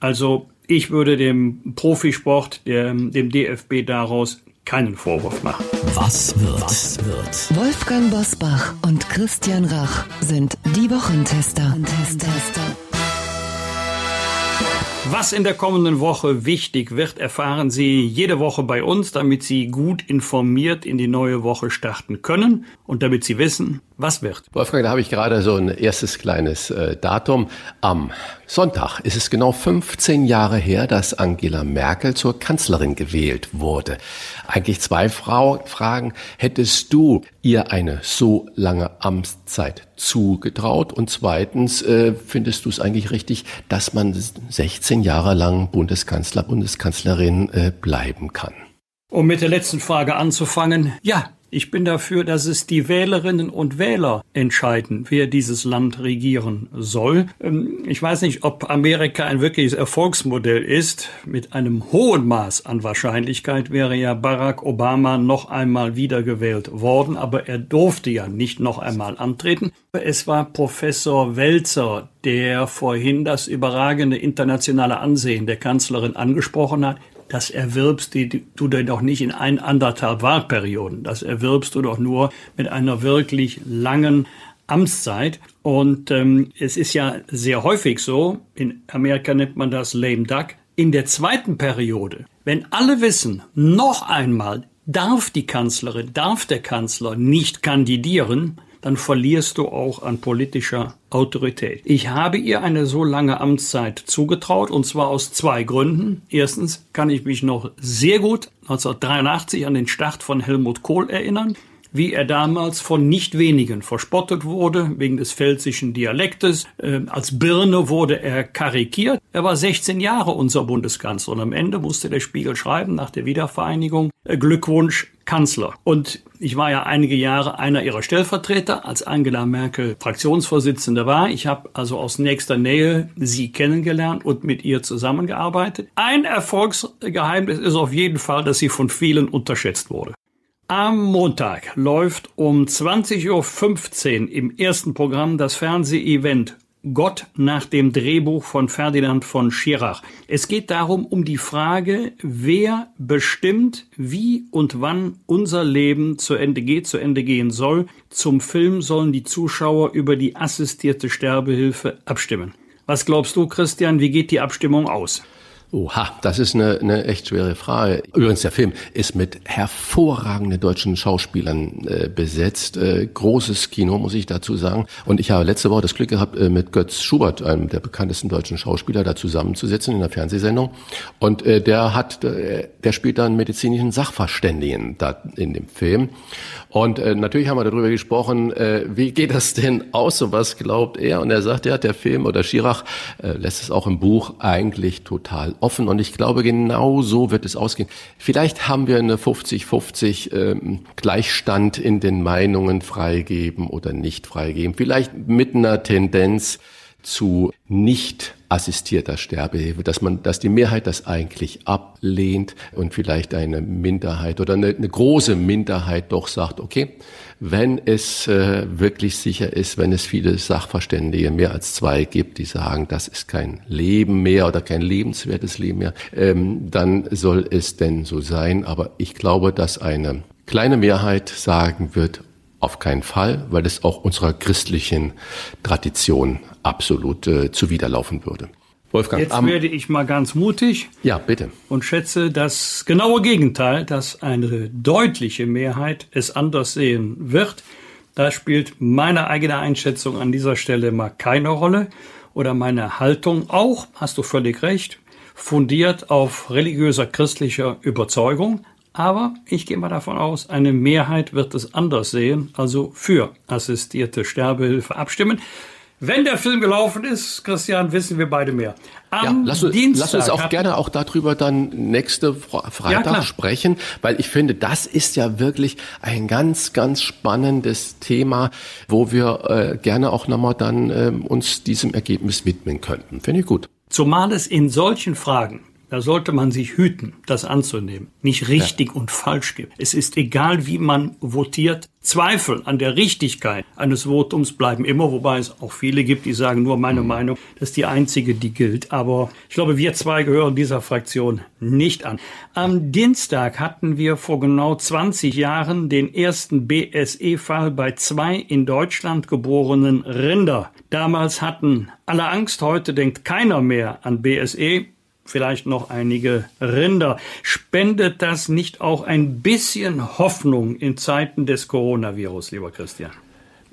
Also ich würde dem Profisport, dem, dem DFB daraus keinen Vorwurf machen. Was wird? Was wird? Wolfgang Bosbach und Christian Rach sind die Wochentester. Wochentester. Was in der kommenden Woche wichtig wird, erfahren Sie jede Woche bei uns, damit Sie gut informiert in die neue Woche starten können und damit Sie wissen, was wird. Wolfgang, da habe ich gerade so ein erstes kleines äh, Datum. Am Sonntag ist es genau 15 Jahre her, dass Angela Merkel zur Kanzlerin gewählt wurde. Eigentlich zwei Frau Fragen. Hättest du ihr eine so lange Amtszeit zugetraut? Und zweitens, äh, findest du es eigentlich richtig, dass man 16 Jahre lang Bundeskanzler, Bundeskanzlerin äh, bleiben kann? Um mit der letzten Frage anzufangen. Ja, ich bin dafür, dass es die Wählerinnen und Wähler entscheiden, wer dieses Land regieren soll. Ähm, ich weiß nicht, ob Amerika ein wirkliches Erfolgsmodell ist. Mit einem hohen Maß an Wahrscheinlichkeit wäre ja Barack Obama noch einmal wiedergewählt worden, aber er durfte ja nicht noch einmal antreten. Es war Professor Welzer, der vorhin das überragende internationale Ansehen der Kanzlerin angesprochen hat das erwirbst du denn doch nicht in ein, anderthalb Wahlperioden. Das erwirbst du doch nur mit einer wirklich langen Amtszeit. Und ähm, es ist ja sehr häufig so, in Amerika nennt man das lame duck, in der zweiten Periode, wenn alle wissen, noch einmal darf die Kanzlerin, darf der Kanzler nicht kandidieren, dann verlierst du auch an politischer Autorität. Ich habe ihr eine so lange Amtszeit zugetraut und zwar aus zwei Gründen. Erstens kann ich mich noch sehr gut 1983 an den Start von Helmut Kohl erinnern wie er damals von nicht wenigen verspottet wurde, wegen des pfälzischen Dialektes. Äh, als Birne wurde er karikiert. Er war 16 Jahre unser Bundeskanzler und am Ende musste der Spiegel schreiben, nach der Wiedervereinigung, äh, Glückwunsch, Kanzler. Und ich war ja einige Jahre einer ihrer Stellvertreter, als Angela Merkel Fraktionsvorsitzende war. Ich habe also aus nächster Nähe sie kennengelernt und mit ihr zusammengearbeitet. Ein Erfolgsgeheimnis ist auf jeden Fall, dass sie von vielen unterschätzt wurde. Am Montag läuft um 20.15 Uhr im ersten Programm das Fernsehevent Gott nach dem Drehbuch von Ferdinand von Schirach. Es geht darum, um die Frage, wer bestimmt, wie und wann unser Leben zu Ende geht, zu Ende gehen soll. Zum Film sollen die Zuschauer über die assistierte Sterbehilfe abstimmen. Was glaubst du, Christian, wie geht die Abstimmung aus? Oha, das ist eine, eine echt schwere Frage. Übrigens, der Film ist mit hervorragenden deutschen Schauspielern äh, besetzt. Äh, großes Kino, muss ich dazu sagen. Und ich habe letzte Woche das Glück gehabt, äh, mit Götz Schubert, einem der bekanntesten deutschen Schauspieler, da zusammenzusitzen in einer Fernsehsendung. Und äh, der hat, äh, der spielt da einen medizinischen Sachverständigen da in dem Film. Und äh, natürlich haben wir darüber gesprochen, äh, wie geht das denn aus und was glaubt er? Und er sagt, ja, der Film oder Schirach äh, lässt es auch im Buch eigentlich total offen. Und ich glaube, genau so wird es ausgehen. Vielleicht haben wir eine 50-50 ähm, Gleichstand in den Meinungen freigeben oder nicht freigeben. Vielleicht mit einer Tendenz zu nicht assistierter Sterbehilfe, dass man, dass die Mehrheit das eigentlich ablehnt und vielleicht eine Minderheit oder eine, eine große Minderheit doch sagt, okay, wenn es äh, wirklich sicher ist, wenn es viele Sachverständige, mehr als zwei gibt, die sagen, das ist kein Leben mehr oder kein lebenswertes Leben mehr, ähm, dann soll es denn so sein. Aber ich glaube, dass eine kleine Mehrheit sagen wird, auf keinen Fall, weil es auch unserer christlichen Tradition absolut äh, zuwiderlaufen würde. Wolfgang. Jetzt werde ich mal ganz mutig. Ja, bitte. Und schätze das genaue Gegenteil, dass eine deutliche Mehrheit es anders sehen wird. Da spielt meine eigene Einschätzung an dieser Stelle mal keine Rolle oder meine Haltung auch, hast du völlig recht, fundiert auf religiöser christlicher Überzeugung. Aber ich gehe mal davon aus, eine Mehrheit wird es anders sehen, also für assistierte Sterbehilfe abstimmen. Wenn der Film gelaufen ist, Christian, wissen wir beide mehr. Am ja, lass, Dienstag lass uns auch gerne auch darüber dann nächste Freitag ja, sprechen, weil ich finde, das ist ja wirklich ein ganz, ganz spannendes Thema, wo wir äh, gerne auch nochmal dann äh, uns diesem Ergebnis widmen könnten. Finde ich gut. Zumal es in solchen Fragen da sollte man sich hüten, das anzunehmen. Nicht richtig ja. und falsch gibt. Es ist egal, wie man votiert. Zweifel an der Richtigkeit eines Votums bleiben immer, wobei es auch viele gibt, die sagen, nur meine. Meinung, das ist die einzige, die gilt. Aber ich glaube, wir zwei gehören dieser Fraktion nicht an. Am Dienstag hatten wir vor genau 20 Jahren den ersten BSE-Fall bei zwei in Deutschland geborenen Rinder. Damals hatten alle Angst, heute denkt keiner mehr an BSE vielleicht noch einige Rinder. Spendet das nicht auch ein bisschen Hoffnung in Zeiten des Coronavirus, lieber Christian?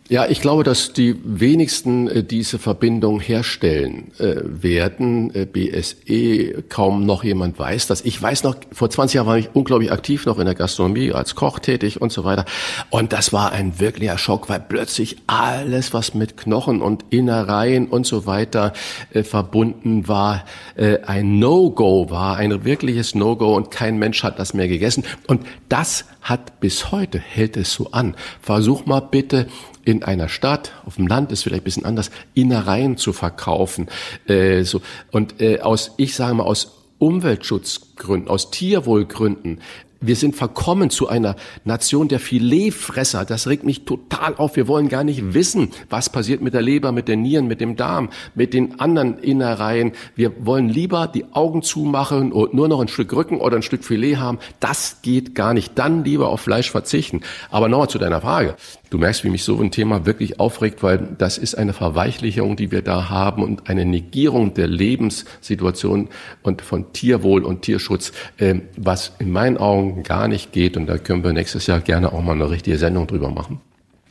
Ja, ich glaube, dass die wenigsten äh, diese Verbindung herstellen äh, werden. Äh, BSE, kaum noch jemand weiß das. Ich weiß noch, vor 20 Jahren war ich unglaublich aktiv noch in der Gastronomie, als Koch tätig und so weiter. Und das war ein wirklicher Schock, weil plötzlich alles, was mit Knochen und Innereien und so weiter verbunden war, ein No-Go war, ein wirkliches No-Go und kein Mensch hat das mehr gegessen. Und das hat bis heute, hält es so an. Versuch mal bitte in einer Stadt, auf dem Land ist vielleicht ein bisschen anders, Innereien zu verkaufen. Äh, so. Und äh, aus, ich sage mal, aus Umweltschutzgründen, aus Tierwohlgründen wir sind verkommen zu einer Nation der Filetfresser. Das regt mich total auf. Wir wollen gar nicht wissen, was passiert mit der Leber, mit den Nieren, mit dem Darm, mit den anderen Innereien. Wir wollen lieber die Augen zumachen und nur noch ein Stück Rücken oder ein Stück Filet haben. Das geht gar nicht. Dann lieber auf Fleisch verzichten. Aber nochmal zu deiner Frage. Du merkst, wie mich so ein Thema wirklich aufregt, weil das ist eine Verweichlichung, die wir da haben und eine Negierung der Lebenssituation und von Tierwohl und Tierschutz, äh, was in meinen Augen gar nicht geht. Und da können wir nächstes Jahr gerne auch mal eine richtige Sendung drüber machen.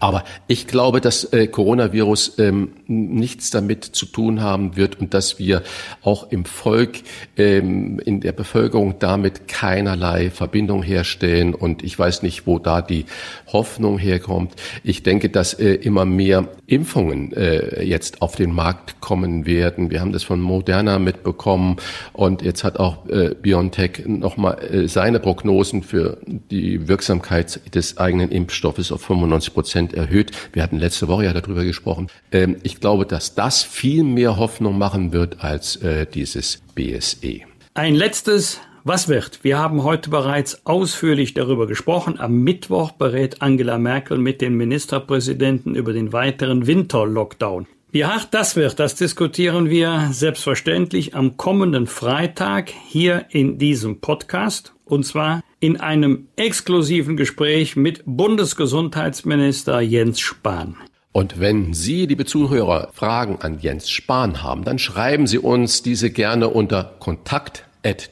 Aber ich glaube, dass äh, Coronavirus ähm, nichts damit zu tun haben wird und dass wir auch im Volk, ähm, in der Bevölkerung damit keinerlei Verbindung herstellen. Und ich weiß nicht, wo da die Hoffnung herkommt. Ich denke, dass äh, immer mehr Impfungen äh, jetzt auf den Markt kommen werden. Wir haben das von Moderna mitbekommen und jetzt hat auch äh, BioNTech nochmal äh, seine Prognosen für die Wirksamkeit des eigenen Impfstoffes auf 95 Prozent erhöht. Wir hatten letzte Woche ja darüber gesprochen. Ähm, ich glaube, dass das viel mehr Hoffnung machen wird als äh, dieses BSE. Ein letztes was wird? Wir haben heute bereits ausführlich darüber gesprochen. Am Mittwoch berät Angela Merkel mit den Ministerpräsidenten über den weiteren Winterlockdown. Wie hart das wird, das diskutieren wir selbstverständlich am kommenden Freitag hier in diesem Podcast. Und zwar in einem exklusiven Gespräch mit Bundesgesundheitsminister Jens Spahn. Und wenn Sie, liebe Zuhörer, Fragen an Jens Spahn haben, dann schreiben Sie uns diese gerne unter Kontakt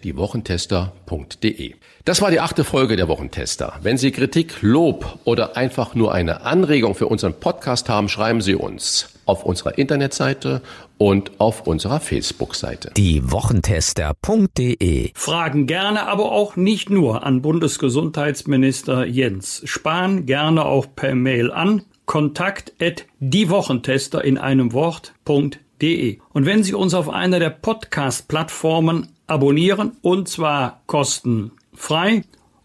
diewochentester.de. Das war die achte Folge der Wochentester. Wenn Sie Kritik, Lob oder einfach nur eine Anregung für unseren Podcast haben, schreiben Sie uns auf unserer Internetseite und auf unserer Facebook-Seite. Diewochentester.de Fragen gerne, aber auch nicht nur an Bundesgesundheitsminister Jens Spahn, gerne auch per Mail an kontakt at diewochentester in einem Wort.de. Und wenn Sie uns auf einer der Podcast-Plattformen abonnieren, und zwar kostenlos, frei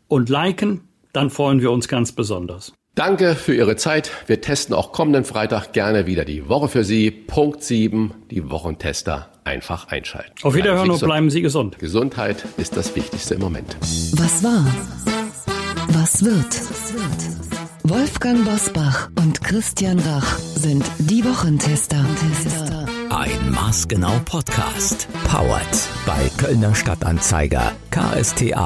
und liken, dann freuen wir uns ganz besonders. Danke für Ihre Zeit. Wir testen auch kommenden Freitag gerne wieder die Woche für Sie. Punkt 7, die Wochentester einfach einschalten. Auf Wiederhören und bleiben Sie gesund. Gesundheit ist das Wichtigste im Moment. Was war? Was wird? Wolfgang Bosbach und Christian Rach sind die Wochentester. Ein Maßgenau Podcast. Powered bei Kölner Stadtanzeiger ksta.de.